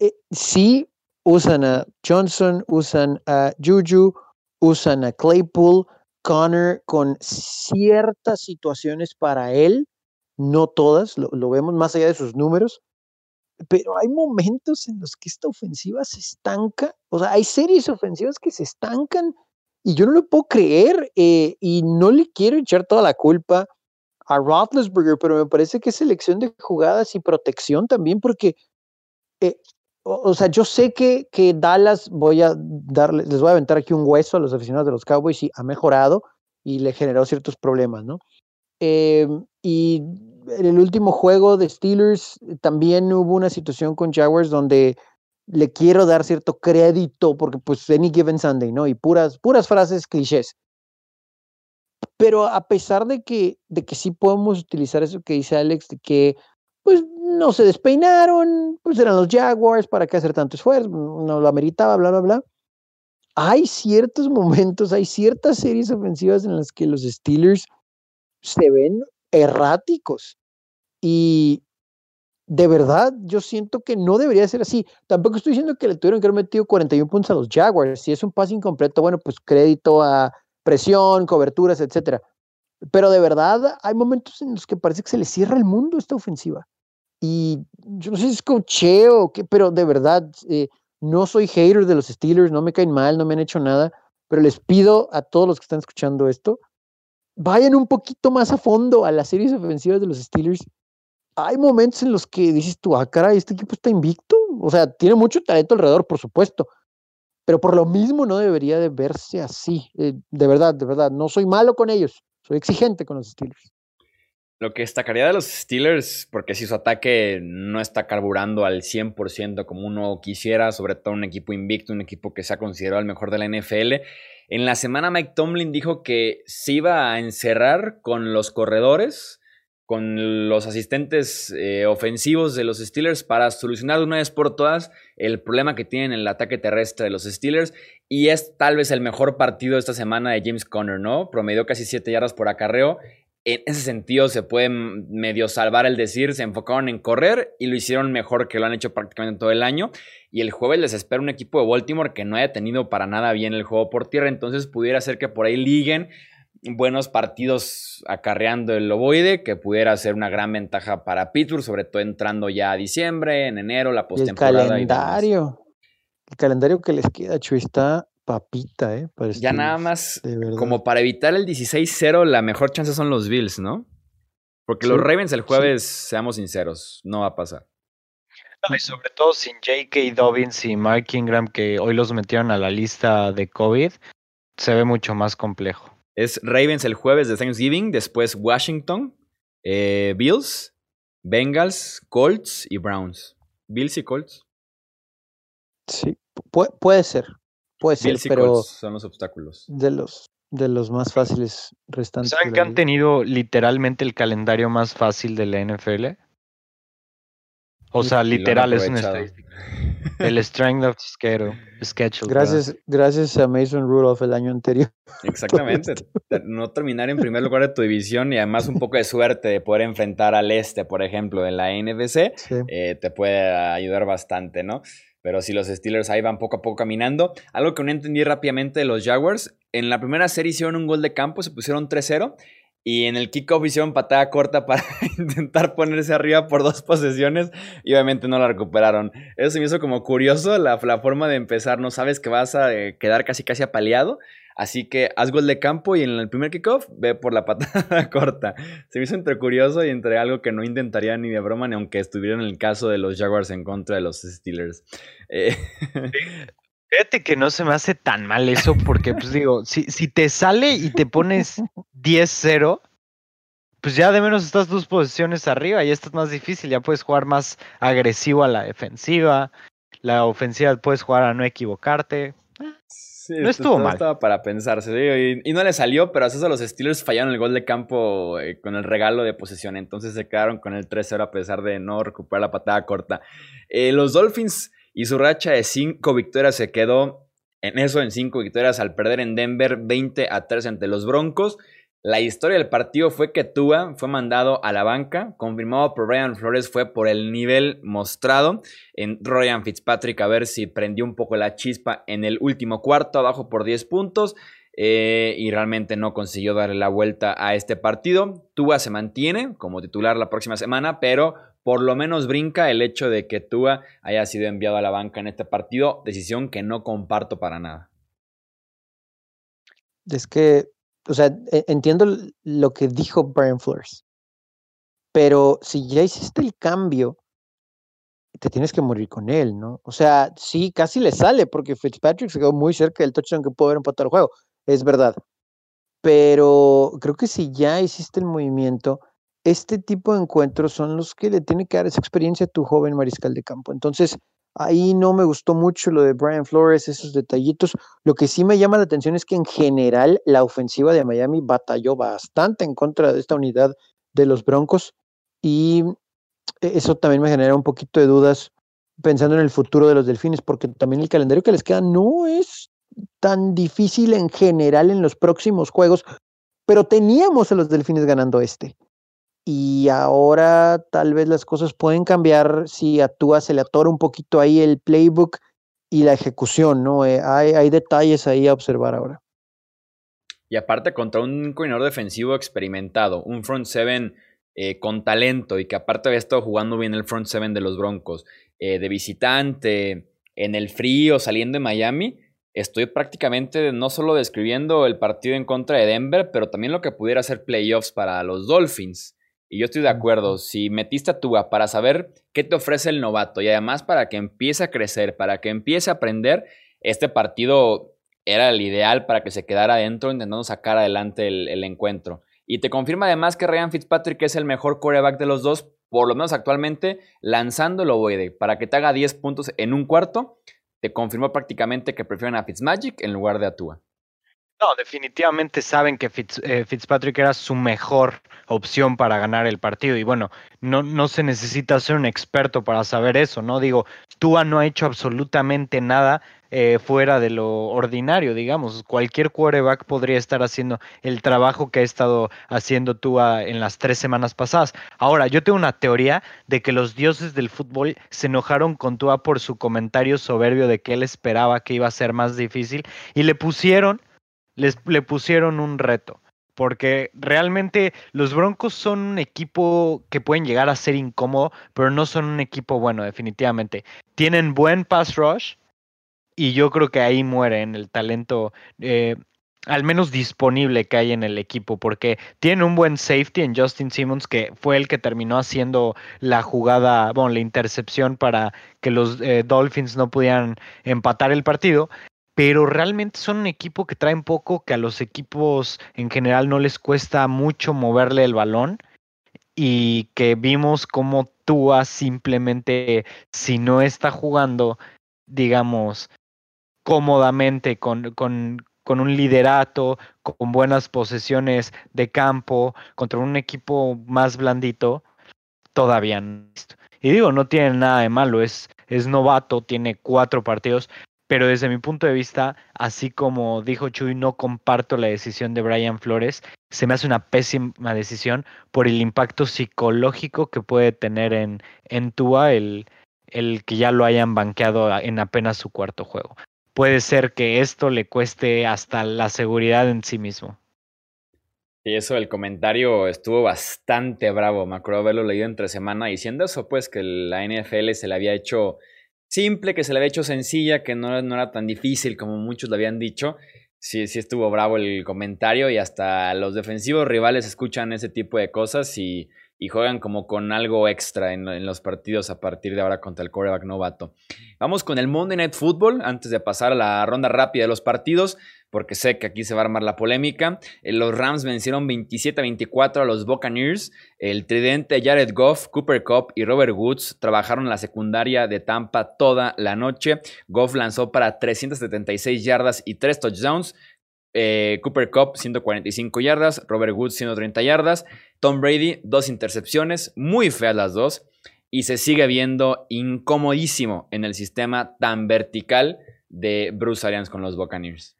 eh, sí usan a Johnson, usan a Juju, usan a Claypool, Connor con ciertas situaciones para él, no todas, lo, vemos más allá de sus números, pero hay momentos en los que esta ofensiva se estanca, o sea, hay series ofensivas que se estancan y yo no lo puedo creer eh, y no le quiero echar toda la culpa a Roethlisberger, pero me parece que es selección de jugadas y protección también porque eh, o, sea, yo sé que, que, Dallas voy a darle, les voy a aventar aquí un hueso a los aficionados de los Cowboys y ha mejorado y le generó ciertos problemas, ¿no? Em, y en el último juego de Steelers también hubo una situación con Jaguars donde le quiero dar cierto crédito porque pues any given Sunday, ¿no? Y puras, puras frases clichés. Pero a pesar de que, de que sí podemos utilizar eso que dice Alex, de que pues no se despeinaron, pues eran los Jaguars, ¿para qué hacer tanto esfuerzo? No lo ameritaba, bla, bla, bla. Hay ciertos momentos, hay ciertas series ofensivas en las que los Steelers se ven erráticos. Y de verdad, yo siento que no debería ser así. Tampoco estoy diciendo que le tuvieron que haber metido 41 puntos a los Jaguars. Si es un pase incompleto, bueno, pues crédito a presión, coberturas, etcétera. Pero de verdad, hay momentos en los que parece que se le cierra el mundo esta ofensiva. Y yo no sé si es o qué, pero de verdad, eh, no soy hater de los Steelers, no me caen mal, no me han hecho nada, pero les pido a todos los que están escuchando esto, vayan un poquito más a fondo a las series ofensivas de los Steelers. Hay momentos en los que dices tú, ah, caray, este equipo está invicto. O sea, tiene mucho talento alrededor, por supuesto, pero por lo mismo no debería de verse así. Eh, de verdad, de verdad, no soy malo con ellos, soy exigente con los Steelers. Lo que destacaría de los Steelers, porque si su ataque no está carburando al 100% como uno quisiera, sobre todo un equipo invicto, un equipo que se ha considerado el mejor de la NFL, en la semana Mike Tomlin dijo que se iba a encerrar con los corredores, con los asistentes eh, ofensivos de los Steelers para solucionar de una vez por todas el problema que tienen en el ataque terrestre de los Steelers. Y es tal vez el mejor partido esta semana de James Conner, ¿no? Promedió casi 7 yardas por acarreo en ese sentido se puede medio salvar el decir, se enfocaron en correr y lo hicieron mejor que lo han hecho prácticamente todo el año. Y el jueves les espera un equipo de Baltimore que no haya tenido para nada bien el juego por tierra, entonces pudiera ser que por ahí liguen buenos partidos acarreando el ovoide, que pudiera ser una gran ventaja para Pittsburgh, sobre todo entrando ya a diciembre, en enero, la postemporada. El calendario, el calendario que les queda, está papita, ¿eh? ya nada más, como para evitar el 16-0, la mejor chance son los Bills, ¿no? Porque los Ravens el jueves, seamos sinceros, no va a pasar. y sobre todo sin J.K. Dobbins y Mark Ingram, que hoy los metieron a la lista de COVID, se ve mucho más complejo. Es Ravens el jueves de Thanksgiving, después Washington, eh, Bills, Bengals, Colts y Browns. Bills y Colts. Sí, puede ser. Puede ser, pero son los obstáculos. De los de los más fáciles restantes. ¿Saben que han tenido literalmente el calendario más fácil de la NFL? O sea, literal es un estadística. El strength of schedule. Gracias, gracias a Mason Rudolph el año anterior. Exactamente. no terminar en primer lugar de tu división y además un poco de suerte de poder enfrentar al este, por ejemplo, en la NFC, eh, te puede ayudar bastante, ¿no? Pero si los Steelers ahí van poco a poco caminando. Algo que no entendí rápidamente de los Jaguars. En la primera serie hicieron un gol de campo, se pusieron 3-0. Y en el kickoff hicieron patada corta para intentar ponerse arriba por dos posesiones. Y obviamente no la recuperaron. Eso se me hizo como curioso la, la forma de empezar. No sabes que vas a eh, quedar casi casi apaleado. Así que haz gol de campo y en el primer kickoff ve por la patada corta. Se me hizo entre curioso y entre algo que no intentaría ni de broma, ni aunque estuviera en el caso de los Jaguars en contra de los Steelers. Eh, Fíjate que no se me hace tan mal eso, porque pues digo, si, si te sale y te pones 10-0, pues ya de menos estás dos posiciones arriba y esto es más difícil, ya puedes jugar más agresivo a la defensiva, la ofensiva puedes jugar a no equivocarte no estuvo mal. Estaba para pensarse. Y, no le salió, pero a esos los Steelers fallaron el gol de campo eh, con el regalo de posesión. Entonces se quedaron con el 3-0 a pesar de no recuperar la patada corta. Eh, los Dolphins y su racha de 5 victorias se quedó en eso, en 5 victorias, al perder en Denver 20 a 3 ante los Broncos. La historia del partido fue que Tua fue mandado a la banca, confirmado por Brian Flores fue por el nivel mostrado en Ryan Fitzpatrick, a ver si prendió un poco la chispa en el último cuarto, abajo por 10 puntos, eh, y realmente no consiguió darle la vuelta a este partido. Tua se mantiene como titular la próxima semana, pero por lo menos brinca el hecho de que Tua haya sido enviado a la banca en este partido, decisión que no comparto para nada. Es que o sea, e, entiendo lo que dijo Brian Flores, pero si ya hiciste el cambio, te tienes que morir con él, ¿no? O sea, sí, casi le sale porque Fitzpatrick se quedó muy cerca del touchdown que pudo haber empatado el juego, es verdad. Pero creo que si ya hiciste el movimiento, este tipo de encuentros son los que le tiene que dar esa experiencia a tu joven mariscal de campo. Entonces, Ahí no me gustó mucho lo de Brian Flores, esos detallitos. Lo que sí me llama la atención es que en general la ofensiva de Miami batalló bastante en contra de esta unidad de los Broncos y eso también me genera un poquito de dudas pensando en el futuro de los Delfines, porque también el calendario que les queda no es tan difícil en general en los próximos juegos. pero teníamos a los Delfines ganando este. Y ahora tal vez las cosas pueden cambiar si a Tua se le atora un poquito ahí el playbook y la ejecución, ¿no? Eh, hay, detalles ahí a observar ahora. Y aparte contra un coordinador defensivo experimentado, un front seven eh, con talento y que aparte había estado jugando bien el front seven de los Broncos, eh, de visitante, en el frío, saliendo de Miami, estoy prácticamente no solo describiendo el partido en contra de Denver, pero también lo que pudiera ser playoffs para los Dolphins. Y yo estoy de acuerdo, si metiste a Tua para saber qué te ofrece el novato y además para que empiece a crecer, para que empiece a aprender, este partido era el ideal para que se quedara adentro intentando sacar adelante el, encuentro. Y te confirma además que Ryan Fitzpatrick es el mejor quarterback de los dos, por lo menos actualmente, lanzando el ovoide para que te haga 10 puntos en un cuarto. Te confirmó prácticamente que prefieren a Fitzmagic en lugar de a Tua. No, definitivamente saben que eh, Fitzpatrick era su mejor opción para ganar el partido. Y bueno, no, no se necesita ser un experto para saber eso, ¿no? Digo, Tua no ha hecho absolutamente nada eh, fuera de lo ordinario, digamos. Cualquier quarterback podría estar haciendo el trabajo que ha estado haciendo Tua en las tres semanas pasadas. Ahora, yo tengo una teoría de que los dioses del fútbol se enojaron con Tua por su comentario soberbio de que él esperaba que iba a ser más difícil y le pusieron les, le pusieron un reto. Porque realmente los Broncos son un equipo que pueden llegar a ser incómodo, pero no son un equipo bueno, definitivamente. Tienen buen pass rush y yo creo que ahí muere en el talento, eh, al menos disponible que hay en el equipo, porque tiene un buen safety en Justin Simmons, que fue el que terminó haciendo la jugada, bueno, la intercepción para que los eh, Dolphins no pudieran empatar el partido pero realmente son un equipo que traen poco, que a los equipos en general no les cuesta mucho moverle el balón y que vimos como Tua simplemente, si no está jugando, digamos, cómodamente con, con, con un liderato, con buenas posesiones de campo, contra un equipo más blandito, todavía no. Y digo, no tiene nada de malo, es, es novato, tiene cuatro partidos, pero desde mi punto de vista, así como dijo Chuy, no comparto la decisión de Brian Flores. Se me hace una pésima decisión por el impacto psicológico que puede tener en, en Tua el, el que ya lo hayan banqueado en apenas su cuarto juego. Puede ser que esto le cueste hasta la seguridad en sí mismo. Y eso, el comentario estuvo bastante bravo. Me acuerdo haberlo leído entre semana diciendo eso, pues que la NFL se le había hecho simple, que se le había hecho sencilla, que no, no era tan difícil como muchos le habían dicho. Sí, sí estuvo bravo el comentario y hasta los defensivos rivales escuchan ese tipo de cosas y, juegan como con algo extra en, los partidos a partir de ahora contra el quarterback novato. Vamos con el Monday Night Football antes de pasar a la ronda rápida de los partidos porque sé que aquí se va a armar la polémica. Eh, los Rams vencieron 27 a 24 a los Buccaneers. El tridente Jared Goff, Cooper Cup y Robert Woods trabajaron la secundaria de Tampa toda la noche. Goff lanzó para 376 yardas y 3 touchdowns. Eh, Cooper Cup 145 yardas, Robert Woods 130 yardas, Tom Brady dos intercepciones, muy feas las dos, y se sigue viendo incomodísimo en el sistema tan vertical de Bruce Arians con los Buccaneers.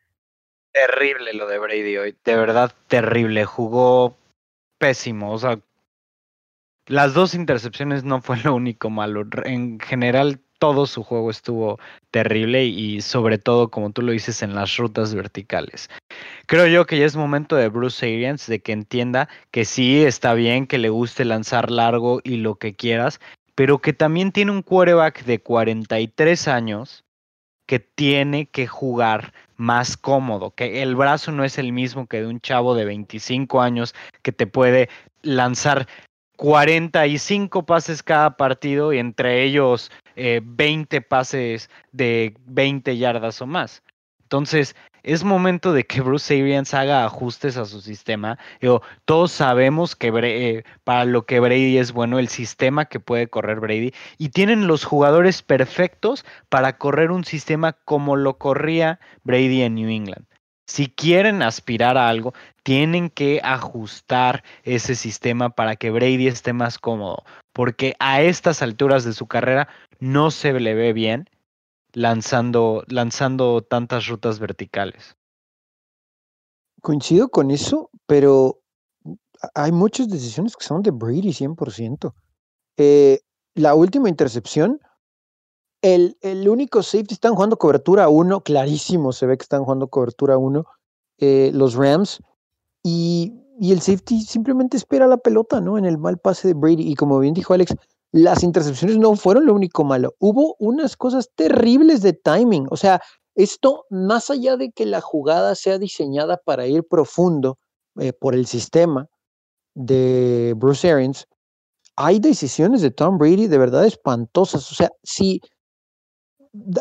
Terrible lo de Brady hoy, de verdad terrible. Jugó pésimo, o sea, las dos intercepciones no fue lo único malo. En general, todo su juego estuvo terrible y sobre todo, como tú lo dices, en las rutas verticales. Creo yo que ya es momento de Bruce Arians de que entienda que sí está bien que le guste lanzar largo y lo que quieras, pero que también tiene un quarterback de 43 años que tiene que jugar más cómodo, que el brazo no es el mismo que de un chavo de 25 años que te puede lanzar 45 pases cada partido y entre ellos 20 eh, pases de 20 yardas o más. Entonces, es momento de que Bruce Arians haga ajustes a su sistema. todos sabemos que eh, para lo que Brady es bueno, el sistema que puede correr Brady, y tienen los jugadores perfectos para correr un sistema como lo corría Brady en New England. Si quieren aspirar a algo, tienen que ajustar ese sistema para que Brady esté más cómodo, porque a estas alturas de su carrera no se le ve bien lanzando, lanzando tantas rutas verticales. coincido con eso, pero hay muchas decisiones que son de Brady 100%. Eh, la última intercepción, el, el, único safety, están jugando cobertura 1, clarísimo, se ve que están jugando cobertura 1 eh, los Rams, y, y, el safety simplemente espera la pelota, ¿no? En el mal pase de Brady, y como bien dijo Alex, las intercepciones no fueron lo único malo, hubo unas cosas terribles de timing, o sea, esto, más allá de que la jugada sea diseñada para ir profundo eh, por el sistema de Bruce Arians, hay decisiones de Tom Brady de verdad espantosas. O sea, si,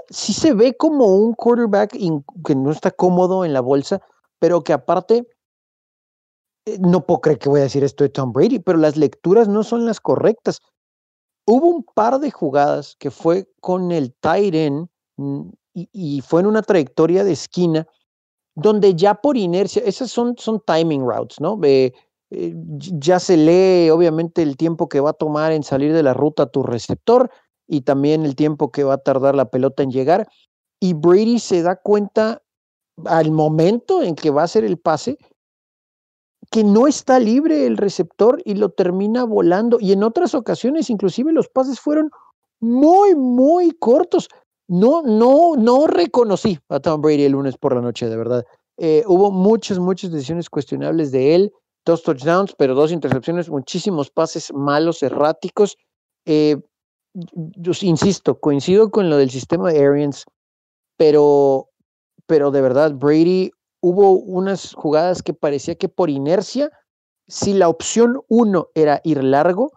si se ve como un quarterback que no está cómodo en la bolsa, pero que aparte, eh, no puedo creer que voy a decir esto de Tom Brady, pero las lecturas no son las correctas. Hubo un par de jugadas que fue con el end mm, y, fue en una trayectoria de esquina donde ya por inercia, esas son, son timing routes, ¿no? Eh, ya se lee obviamente el tiempo que va a tomar en salir de la ruta tu receptor y también el tiempo que va a tardar la pelota en llegar. Y Brady se da cuenta al momento en que va a hacer el pase que no está libre el receptor y lo termina volando. Y en otras ocasiones, inclusive los pases fueron muy, muy cortos no, no, no reconocí a Tom Brady el lunes por la noche, de verdad. Eh, hubo muchas, muchas decisiones cuestionables de él, dos touchdowns, pero dos intercepciones, muchísimos pases malos, erráticos. Eh, yo insisto, coincido con lo del sistema de Arians, pero, pero de verdad, Brady hubo unas jugadas que parecía que por inercia, si la opción uno era ir largo,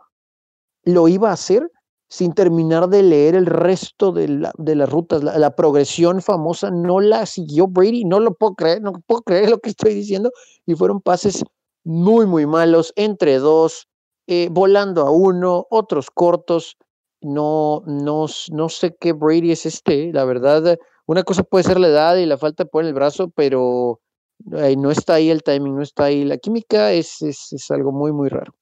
lo iba a hacer sin terminar de leer el resto de, la, de las rutas. La, progresión famosa no la siguió Brady, no lo puedo creer, no puedo creer lo que estoy diciendo. Y fueron pases muy, muy malos, entre dos, eh, volando a uno, otros cortos. No, no, no sé qué Brady es este, la verdad. Una cosa puede ser la edad y la falta de poner el brazo, pero no está ahí el timing, no está ahí. La química es, es, es algo muy, muy raro.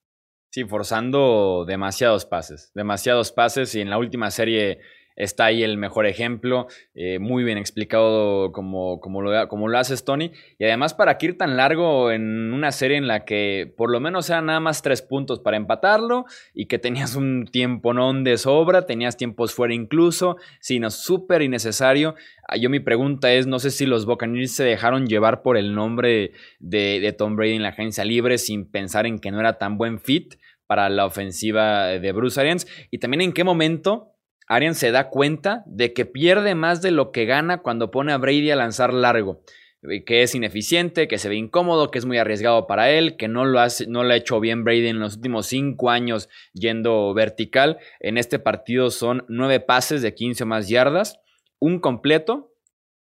Sí, forzando demasiados pases, demasiados pases y en la última serie está ahí el mejor ejemplo, eh, muy bien explicado como, como, lo, como lo haces Tony. Y además para que ir tan largo en una serie en la que por lo menos sean nada más tres puntos para empatarlo y que tenías un tiempo no de sobra, tenías tiempos fuera incluso, sino súper innecesario. Ah, yo mi pregunta es, no sé si los Buccaneers se dejaron llevar por el nombre de, de Tom Brady en la agencia libre sin pensar en que no era tan buen fit para la ofensiva de Bruce Arians. Y también en qué momento Arians se da cuenta de que pierde más de lo que gana cuando pone a Brady a lanzar largo, eh, que es ineficiente, que se ve incómodo, que es muy arriesgado para él, que no lo, no lo ha hecho bien Brady en los últimos cinco años yendo vertical. En este partido son nueve pases de 15 o más yardas, un completo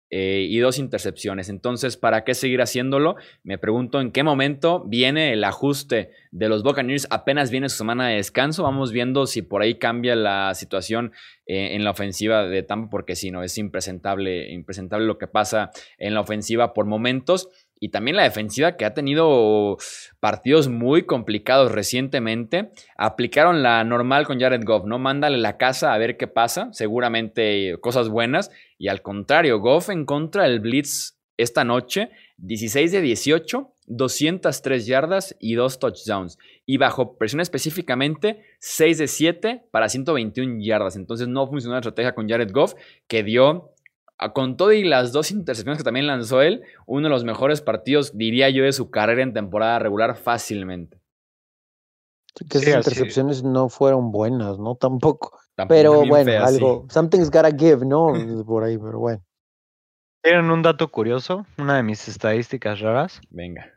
eh, y dos intercepciones. Entonces, ¿para qué seguir haciéndolo? Me pregunto en qué momento viene el ajuste de los Buccaneers. Apenas viene su semana de descanso. Vamos viendo si por ahí cambia la situación eh, en la ofensiva de Tampa, porque si no, es impresentable, impresentable lo que pasa en la ofensiva por momentos y también la defensiva que ha tenido partidos muy complicados recientemente. Aplicaron la normal con Jared Goff, ¿no? Mándale la casa a ver qué pasa, seguramente cosas buenas. Y al contrario, Goff en contra del Blitz esta noche, 16 de 18, 203 yardas y 2 touchdowns. Y bajo presión específicamente, 6 de 7 para 121 yardas. Entonces no funcionó la estrategia con Jared Goff, que dio con todo y las dos intercepciones que también lanzó él, uno de los mejores partidos, diría yo, de su carrera en temporada regular fácilmente. Que esas intercepciones no fueron buenas, ¿no? Tampoco. pero bueno, algo, something's gotta give, ¿no? Por ahí, pero bueno. ¿Tienen un dato curioso? Una de mis estadísticas raras. Venga.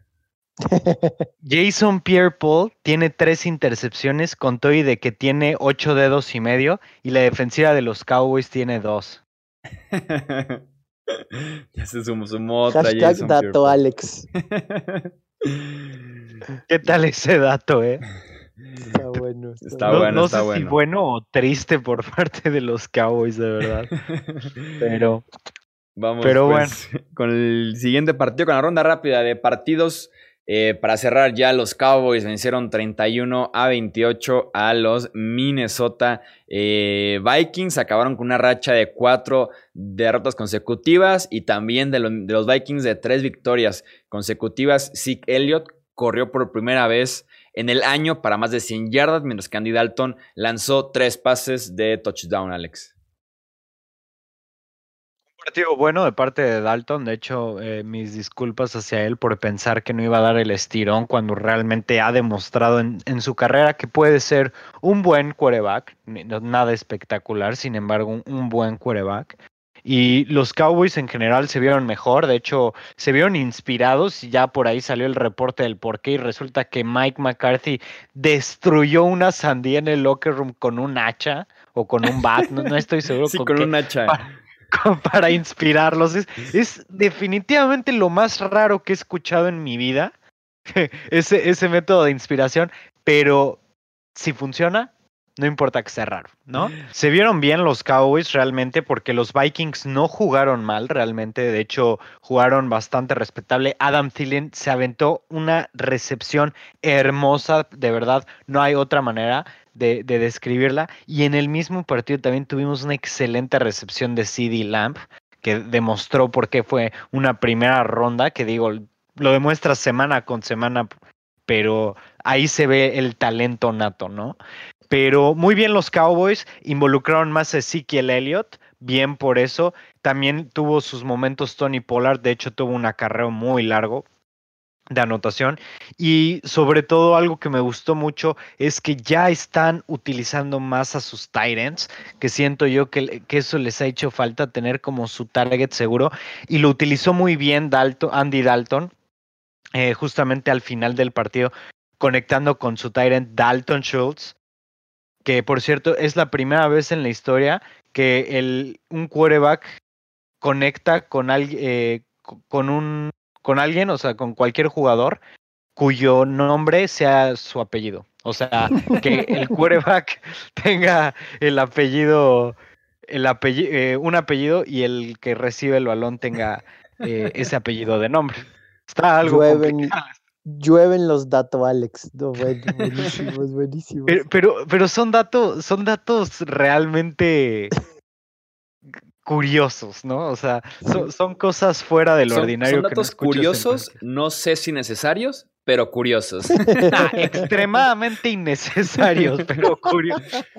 Jason Pierre Paul tiene tres intercepciones con todo y de que tiene ocho dedos y medio y la defensiva de los Cowboys tiene dos. ya se sumó, sumó otra. Hashtag dato Alex. ¿Qué tal ese dato, eh? Está bueno. Está, bueno, no sé si bueno o triste por parte de los Cowboys, de verdad. Pero. Vamos Pero pues, con el siguiente partido, con la ronda rápida de partidos Eh, para cerrar ya, los Cowboys vencieron 31 a 28 a los Minnesota eh, Vikings. Acabaron con una racha de cuatro derrotas consecutivas y también de, los Vikings de tres victorias consecutivas. Zeke Elliott corrió por primera vez en el año para más de 100 yardas, mientras que Andy Dalton lanzó tres pases de touchdown, Alex partido bueno de parte de Dalton. De hecho, eh, mis disculpas hacia él por pensar que no iba a dar el estirón cuando realmente ha demostrado en, su carrera que puede ser un buen quarterback. Nada espectacular, sin embargo, un, buen quarterback. Y los Cowboys en general se vieron mejor, de hecho se vieron inspirados y ya por ahí salió el reporte del porqué y resulta que Mike McCarthy destruyó una sandía en el locker room con un hacha o con un bat, no, estoy seguro. Sí, con, un hacha. para inspirarlos. Es, definitivamente lo más raro que he escuchado en mi vida, ese, ese método de inspiración, pero si funciona, no importa que sea raro, ¿no? Se vieron bien los Cowboys realmente porque los Vikings no jugaron mal realmente, de hecho jugaron bastante respetable. Adam Thielen se aventó una recepción hermosa, de verdad, no hay otra manera de, describirla. Y en el mismo partido también tuvimos una excelente recepción de CD Lamp, que demostró por qué fue una primera ronda, que digo, lo demuestra semana con semana, pero ahí se ve el talento nato, ¿no? Pero muy bien los Cowboys, involucraron más a Ezekiel Elliott, bien por eso. También tuvo sus momentos Tony Pollard, de hecho tuvo un acarreo muy largo, de anotación. Y sobre todo algo que me gustó mucho es que ya están utilizando más a sus Tyrants, que siento yo que, que, eso les ha hecho falta tener como su target seguro. Y lo utilizó muy bien Dalton, Andy Dalton, eh, justamente al final del partido, conectando con su Tyrant Dalton Schultz, que por cierto es la primera vez en la historia que el, un quarterback conecta con, eh, con un con alguien, o sea, con cualquier jugador cuyo nombre sea su apellido. O sea, que el quarterback tenga el apellido, el apellido eh, un apellido y el que recibe el balón tenga eh, ese apellido de nombre. Está algo llueven, llueven los datos, Alex. No, buenísimos, buenísimos. Pero, pero, pero son datos, son datos realmente curiosos, ¿no? O sea, son, cosas fuera del ordinario. Son datos curiosos, no sé si necesarios, pero curiosos. extremadamente innecesarios, pero,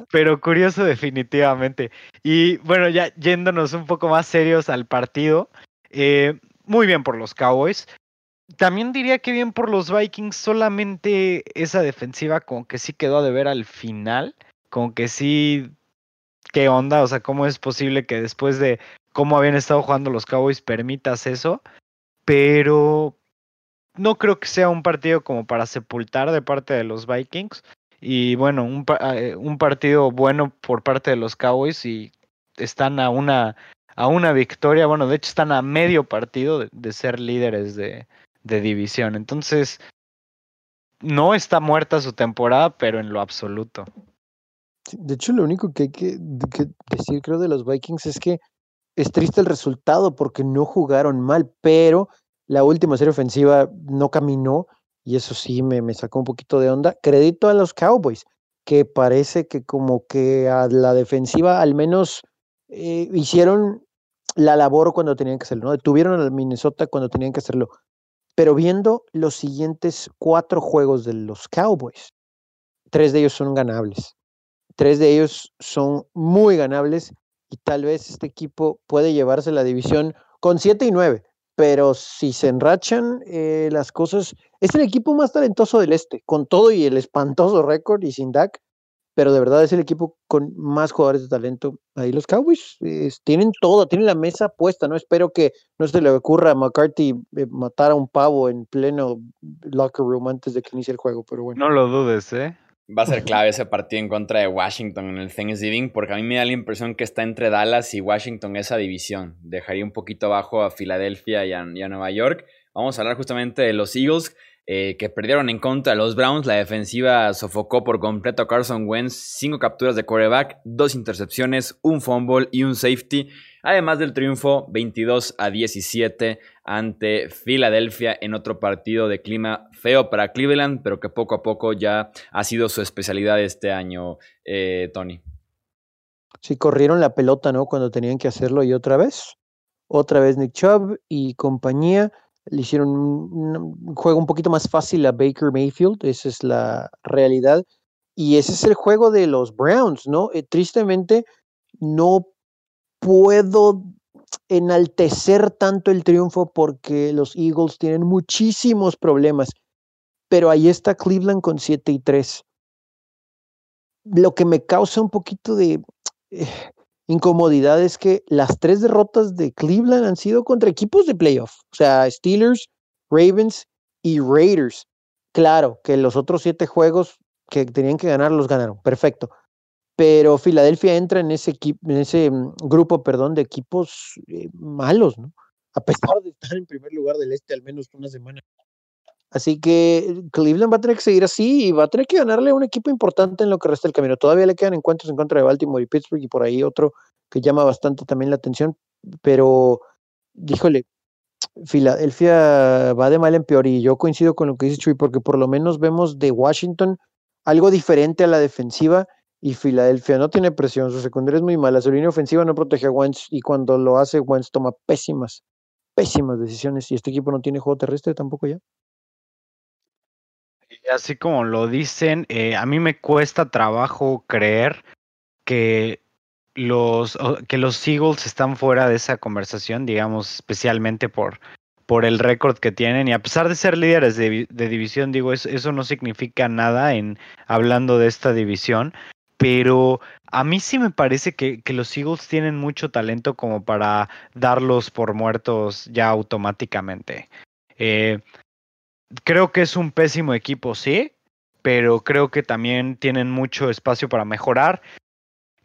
pero curioso definitivamente. Y bueno, ya yéndonos un poco más serios al partido, eh, muy bien por los Cowboys. También diría que bien por los Vikings, solamente esa defensiva como que sí quedó de ver al final, como que sí qué onda, o sea, cómo es posible que después de cómo habían estado jugando los Cowboys permitas eso, pero no creo que sea un partido como para sepultar de parte de los Vikings. Y bueno, un, eh, un partido bueno por parte de los Cowboys y están a una, a una victoria, bueno, de hecho están a medio partido de, ser líderes de, de división. Entonces, no está muerta su temporada, pero en lo absoluto. De hecho, lo único que hay que, decir, creo, de los Vikings es que es triste el resultado porque no jugaron mal, pero la última serie ofensiva no caminó y eso sí me, sacó un poquito de onda. Crédito a los Cowboys, que parece que como que a la defensiva al menos eh, hicieron la labor cuando tenían que hacerlo, ¿no? Detuvieron a Minnesota cuando tenían que hacerlo. Pero viendo los siguientes cuatro juegos de los Cowboys, tres de ellos son ganables. Tres de ellos son muy ganables y tal vez este equipo puede llevarse la división con 7 y 9, pero si se enrachan eh, las cosas, es el equipo más talentoso del este, con todo y el espantoso récord y sin DAC, pero de verdad es el equipo con más jugadores de talento. Ahí los Cowboys tienen todo, tienen la mesa puesta, ¿no? Espero que no se le ocurra a McCarthy eh, matar a un pavo en pleno locker room antes de que inicie el juego, pero bueno. No lo dudes, ¿eh? Va a ser clave ese partido en contra de Washington en el Thanksgiving, porque a mí me da la impresión que está entre Dallas y Washington esa división. Dejaría un poquito abajo a Filadelfia y a, Nueva York. Vamos a hablar justamente de los Eagles. Eh, que perdieron en contra de los Browns. La defensiva sofocó por completo a Carson Wentz. Cinco capturas de quarterback, dos intercepciones, un fumble y un safety. Además del triunfo 22 a 17 ante Filadelfia en otro partido de clima feo para Cleveland, pero que poco a poco ya ha sido su especialidad este año, eh, Tony. Sí, corrieron la pelota, ¿no? Cuando tenían que hacerlo y otra vez. Otra vez Nick Chubb y compañía le hicieron un, juego un poquito más fácil a Baker Mayfield, esa es la realidad. Y ese es el juego de los Browns, ¿no? Eh, tristemente, no puedo enaltecer tanto el triunfo porque los Eagles tienen muchísimos problemas, pero ahí está Cleveland con 7 y 3. Lo que me causa un poquito de eh, incomodidad es que las tres derrotas de Cleveland han sido contra equipos de playoff, o sea, Steelers, Ravens y Raiders. Claro que los otros siete juegos que tenían que ganar los ganaron, perfecto pero Filadelfia entra en ese, en ese mm, grupo perdón, de equipos eh, malos, ¿no? A pesar de estar en primer lugar del este al menos una semana. Así que eh, Cleveland va a tener que seguir así y va a tener que ganarle a un equipo importante en lo que resta del camino. Todavía le quedan encuentros en contra de Baltimore y Pittsburgh y por ahí otro que llama bastante también la atención, pero díjole, Filadelfia va de mal en peor y yo coincido con lo que dice Chuy porque por lo menos vemos de Washington algo diferente a la defensiva y Filadelfia no tiene presión, su secundaria es muy mala, su línea ofensiva no protege a Wentz y cuando lo hace Wentz toma pésimas, pésimas decisiones y este equipo no tiene juego terrestre tampoco ya. Así como lo dicen, eh, a mí me cuesta trabajo creer que los, que los Eagles están fuera de esa conversación, digamos, especialmente por, por el récord que tienen y a pesar de ser líderes de, división, digo, eso, eso, no significa nada en hablando de esta división pero a mí sí me parece que, los Eagles tienen mucho talento como para darlos por muertos ya automáticamente. Eh, creo que es un pésimo equipo, sí, pero creo que también tienen mucho espacio para mejorar.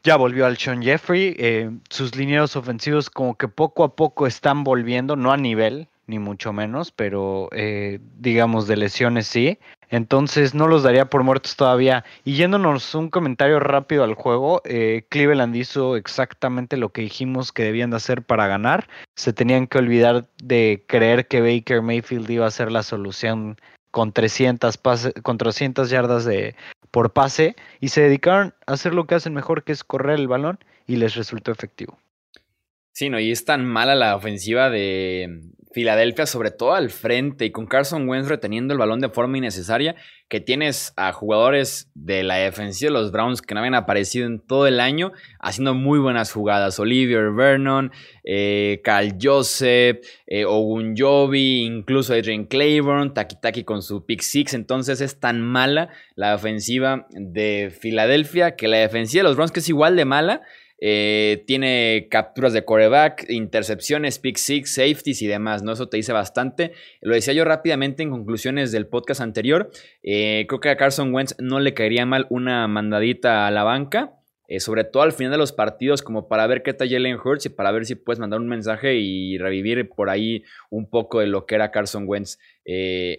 Ya volvió al Sean Jeffrey, eh, sus linieros ofensivos como que poco a poco están volviendo, no a nivel, ni mucho menos, pero eh, digamos de lesiones sí. Entonces no los daría por muertos todavía. Y yéndonos un comentario rápido al juego, eh, Cleveland hizo exactamente lo que dijimos que debían de hacer para ganar. Se tenían que olvidar de creer que Baker Mayfield iba a ser la solución con 300, con 300 yardas de, por pase y se dedicaron a hacer lo que hacen mejor, que es correr el balón y les resultó efectivo. Sí, no, y es tan mala la ofensiva de, Filadelfia, sobre todo al frente y con Carson Wentz reteniendo el balón de forma innecesaria, que tienes a jugadores de la defensiva de los Browns que no habían aparecido en todo el año, haciendo muy buenas jugadas. Olivier Vernon, eh, Cal Joseph, eh, Ogunjobi, incluso Adrian Claiborne, Taki Taki con su pick six. Entonces es tan mala la ofensiva de Filadelfia que la defensiva de los Browns, que es igual de mala, eh, tiene capturas de coreback, intercepciones, pick six, safeties y demás, ¿no? Eso te dice bastante. Lo decía yo rápidamente en conclusiones del podcast anterior. Eh, creo que a Carson Wentz no le caería mal una mandadita a la banca. Eh, sobre todo al final de los partidos, como para ver qué tal Jalen Hurts y para ver si puedes mandar un mensaje y revivir por ahí un poco de lo que era Carson Wentz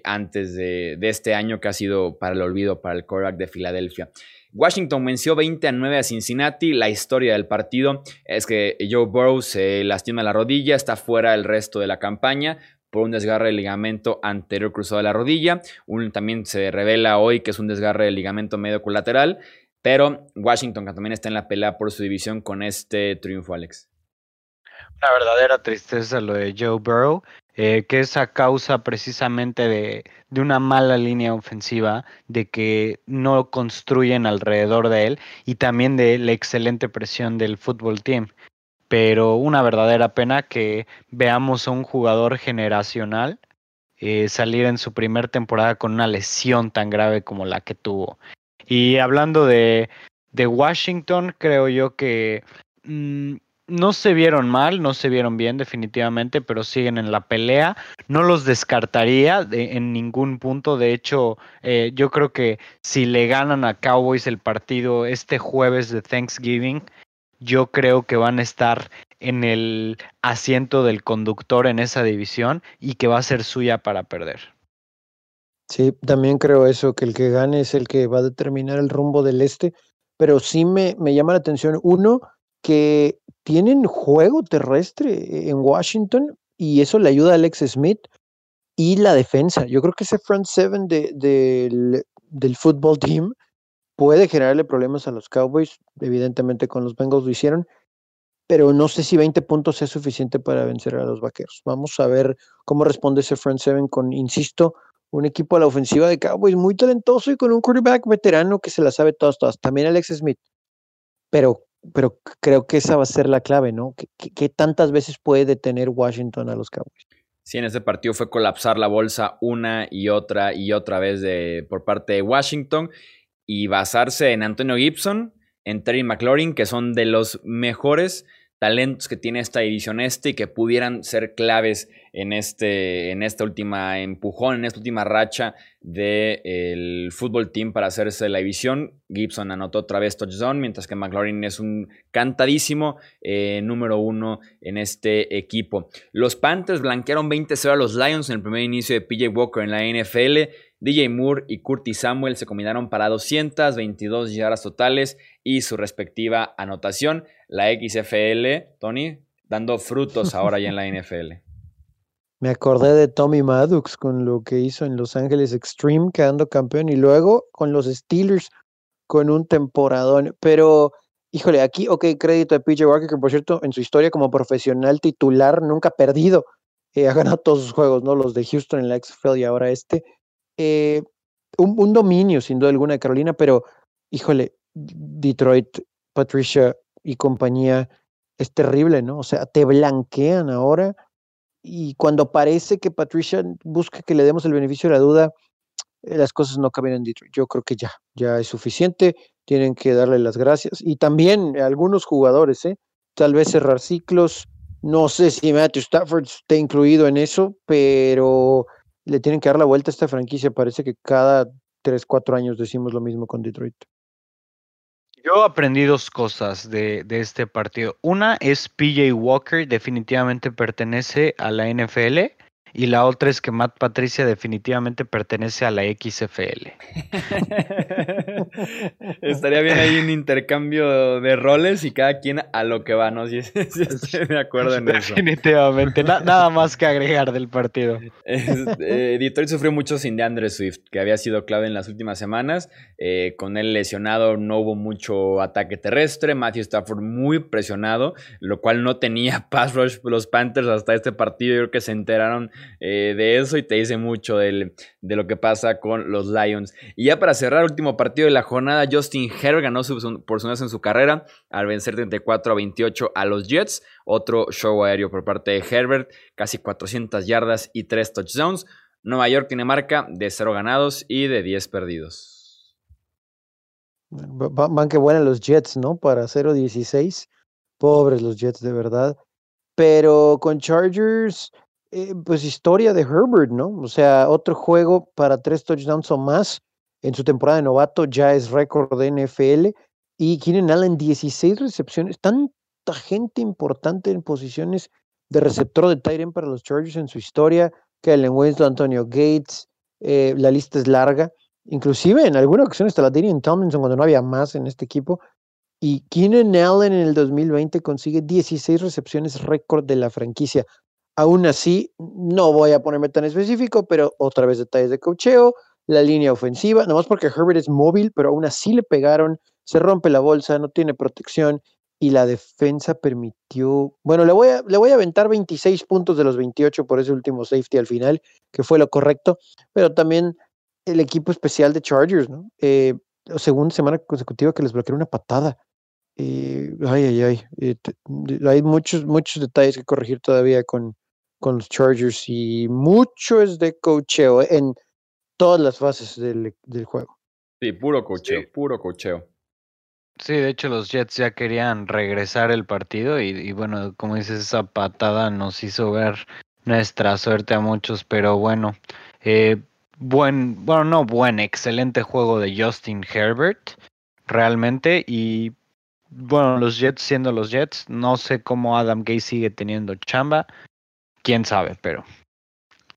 antes de, de, este año que ha sido para el olvido para el quarterback de Filadelfia. Washington venció 20 a 9 a Cincinnati. La historia del partido es que Joe Burrow se lastima la rodilla, está fuera el resto de la campaña por un desgarre del ligamento anterior cruzado de la rodilla. también se revela hoy que es un desgarre del ligamento medio colateral. Pero Washington también está en la pelea por su división con este triunfo, Alex. Una verdadera tristeza lo de Joe Burrow. Eh, que es a causa precisamente de, de, una mala línea ofensiva, de que no construyen alrededor de él y también de la excelente presión del fútbol team. Pero una verdadera pena que veamos a un jugador generacional eh, salir en su primer temporada con una lesión tan grave como la que tuvo. Y hablando de, de Washington, creo yo que mm, no se vieron mal, no se vieron bien definitivamente, pero siguen en la pelea. No los descartaría en ningún punto. De hecho, eh, yo creo que si le ganan a Cowboys el partido este jueves de Thanksgiving, yo creo que van a estar en el asiento del conductor en esa división y que va a ser suya para perder. Sí, también creo eso, que el que gane es el que va a determinar el rumbo del este, pero sí me, me llama la atención, uno, que tienen juego terrestre en Washington y eso le ayuda a Alex Smith y la defensa. Yo creo que ese front seven de, del, del team puede generarle problemas a los Cowboys. Evidentemente con los Bengals lo hicieron, pero no sé si 20 puntos es suficiente para vencer a los Vaqueros. Vamos a ver cómo responde ese front seven con, insisto, un equipo a la ofensiva de Cowboys muy talentoso y con un quarterback veterano que se la sabe todas, todas. También Alex Smith. Pero, pero creo que esa va a ser la clave, ¿no? ¿Qué, tantas veces puede detener Washington a los Cowboys? Sí, en ese partido fue colapsar la bolsa una y otra y otra vez de, por parte de Washington y basarse en Antonio Gibson, en Terry McLaurin, que son de los mejores talentos que tiene esta división este y que pudieran ser claves en, este, en esta última empujón, en esta última racha del fútbol team para hacerse la división. Gibson anotó otra vez touchdown, mientras que McLaurin es un cantadísimo eh, número uno en este equipo. Los Panthers blanquearon 20-0 a los Lions en el primer inicio de PJ Walker en la NFL. DJ Moore y Curtis Samuel se combinaron para 222 yardas totales y su respectiva anotación. La XFL, Tony, dando frutos ahora ya en la NFL. Me acordé de Tommy Maddox con lo que hizo en Los Ángeles Extreme, quedando campeón, y luego con los Steelers con un temporadón. Pero, híjole, aquí, ok, crédito a PJ Walker, que por cierto, en su historia como profesional titular, nunca ha perdido. Eh, ha ganado todos sus juegos, ¿no? Los de Houston en la XFL y ahora este. Eh, un, dominio, sin duda alguna, de Carolina, pero híjole, Detroit, Patricia y compañía es terrible, ¿no? O sea, te blanquean ahora y cuando parece que Patricia busca que le demos el beneficio de la duda, las cosas no cambian en Detroit. Yo creo que ya, ya es suficiente, tienen que darle las gracias. Y también algunos jugadores, ¿eh? Tal vez cerrar ciclos. No sé si Matthew Stafford esté incluido en eso, pero le tienen que dar la vuelta a esta franquicia. Parece que cada tres, cuatro años decimos lo mismo con Detroit. Yo aprendí dos cosas de, de, este partido. Una es PJ Walker definitivamente pertenece a la NFL y la otra es que Matt Patricia definitivamente pertenece a la XFL. Estaría bien ahí un intercambio de roles y cada quien a lo que va, ¿no? Si, estoy de acuerdo en eso. Definitivamente, nada más que agregar del partido. Eh, Detroit sufrió mucho sin DeAndre Swift, que había sido clave en las últimas semanas. Eh, con él lesionado no hubo mucho ataque terrestre. Matthew Stafford muy presionado, lo cual no tenía pass rush los Panthers hasta este partido. Yo creo que se enteraron eh, de eso y te dice mucho de lo que pasa con los Lions. Y ya para cerrar, último partido de la jornada, Justin Herbert ganó por su en su carrera al vencer 34 a 28 a los Jets. Otro show aéreo por parte de Herbert, casi 400 yardas y 3 touchdowns. Nueva York tiene marca de 0 ganados y de 10 perdidos. Van que buenas los Jets, ¿no? Para 0-16. Pobres los Jets, de verdad. Pero con Chargers, eh, pues historia de Herbert, ¿no? O sea, otro juego para tres touchdowns o más en su temporada de novato ya es récord de NFL. Y Keenan Allen, 16 recepciones. Tanta gente importante en posiciones de receptor de Tyrant para los Chargers en su historia. Kellen Winston, Antonio Gates. Eh, la lista es larga. Inclusive en alguna ocasión hasta la Darian Tomlinson cuando no había más en este equipo. Y Keenan Allen en el 2020 consigue 16 recepciones récord de la franquicia. Aún así, no voy a ponerme tan específico, pero otra vez detalles de cocheo, la línea ofensiva, nomás porque Herbert es móvil, pero aún así le pegaron, se rompe la bolsa, no tiene protección y la defensa permitió, bueno, le voy a, le voy a aventar 26 puntos de los 28 por ese último safety al final, que fue lo correcto, pero también el equipo especial de Chargers, ¿no? Eh, segunda semana consecutiva que les bloqueó una patada. Eh, ay, ay, ay. Eh, hay muchos, muchos detalles que corregir todavía con, con los Chargers y mucho es de cocheo en todas las fases del, juego. Sí, puro cocheo, puro cocheo. Sí, de hecho los Jets ya querían regresar el partido y, bueno, como dices, esa patada nos hizo ver nuestra suerte a muchos, pero bueno, eh, buen, bueno, no buen, excelente juego de Justin Herbert, realmente, y bueno, los Jets siendo los Jets, no sé cómo Adam Gay sigue teniendo chamba, quién sabe, pero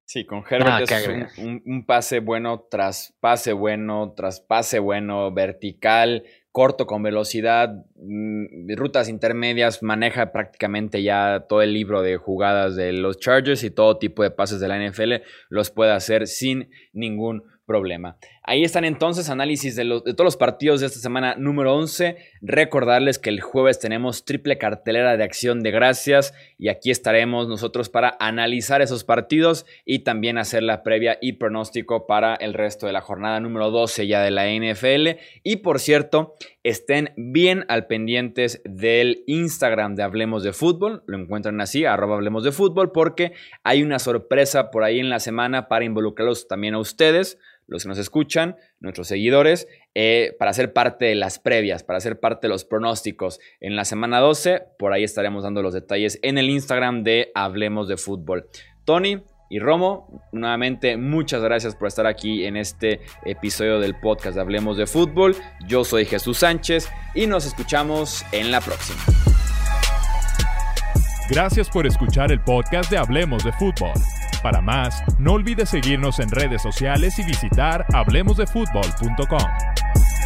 Sí, con Herbert es un, pase bueno tras pase bueno, tras pase bueno, vertical, corto con velocidad, mm, rutas intermedias, maneja prácticamente ya todo el libro de jugadas de los Chargers y todo tipo de pases de la NFL los puede hacer sin ningún problema. Ahí están entonces análisis de, todos los partidos de esta semana número 11. Recordarles que el jueves tenemos triple cartelera de acción de gracias y aquí estaremos nosotros para analizar esos partidos y también hacer la previa y pronóstico para el resto de la jornada número 12 ya de la NFL. Y por cierto, estén bien al pendientes del Instagram de Hablemos de Fútbol. Lo encuentran así, arroba Hablemos de Fútbol, porque hay una sorpresa por ahí en la semana para involucrarlos también a ustedes los que nos escuchan, nuestros seguidores, eh, para ser parte de las previas, para ser parte de los pronósticos. En la semana 12, por ahí estaremos dando los detalles en el Instagram de Hablemos de Fútbol. Tony y Romo, nuevamente muchas gracias por estar aquí en este episodio del podcast de Hablemos de Fútbol. Yo soy Jesús Sánchez y nos escuchamos en la próxima. Gracias por escuchar el podcast de Hablemos de Fútbol. Para más, no olvides seguirnos en redes sociales y visitar hablemosdefutbol.com.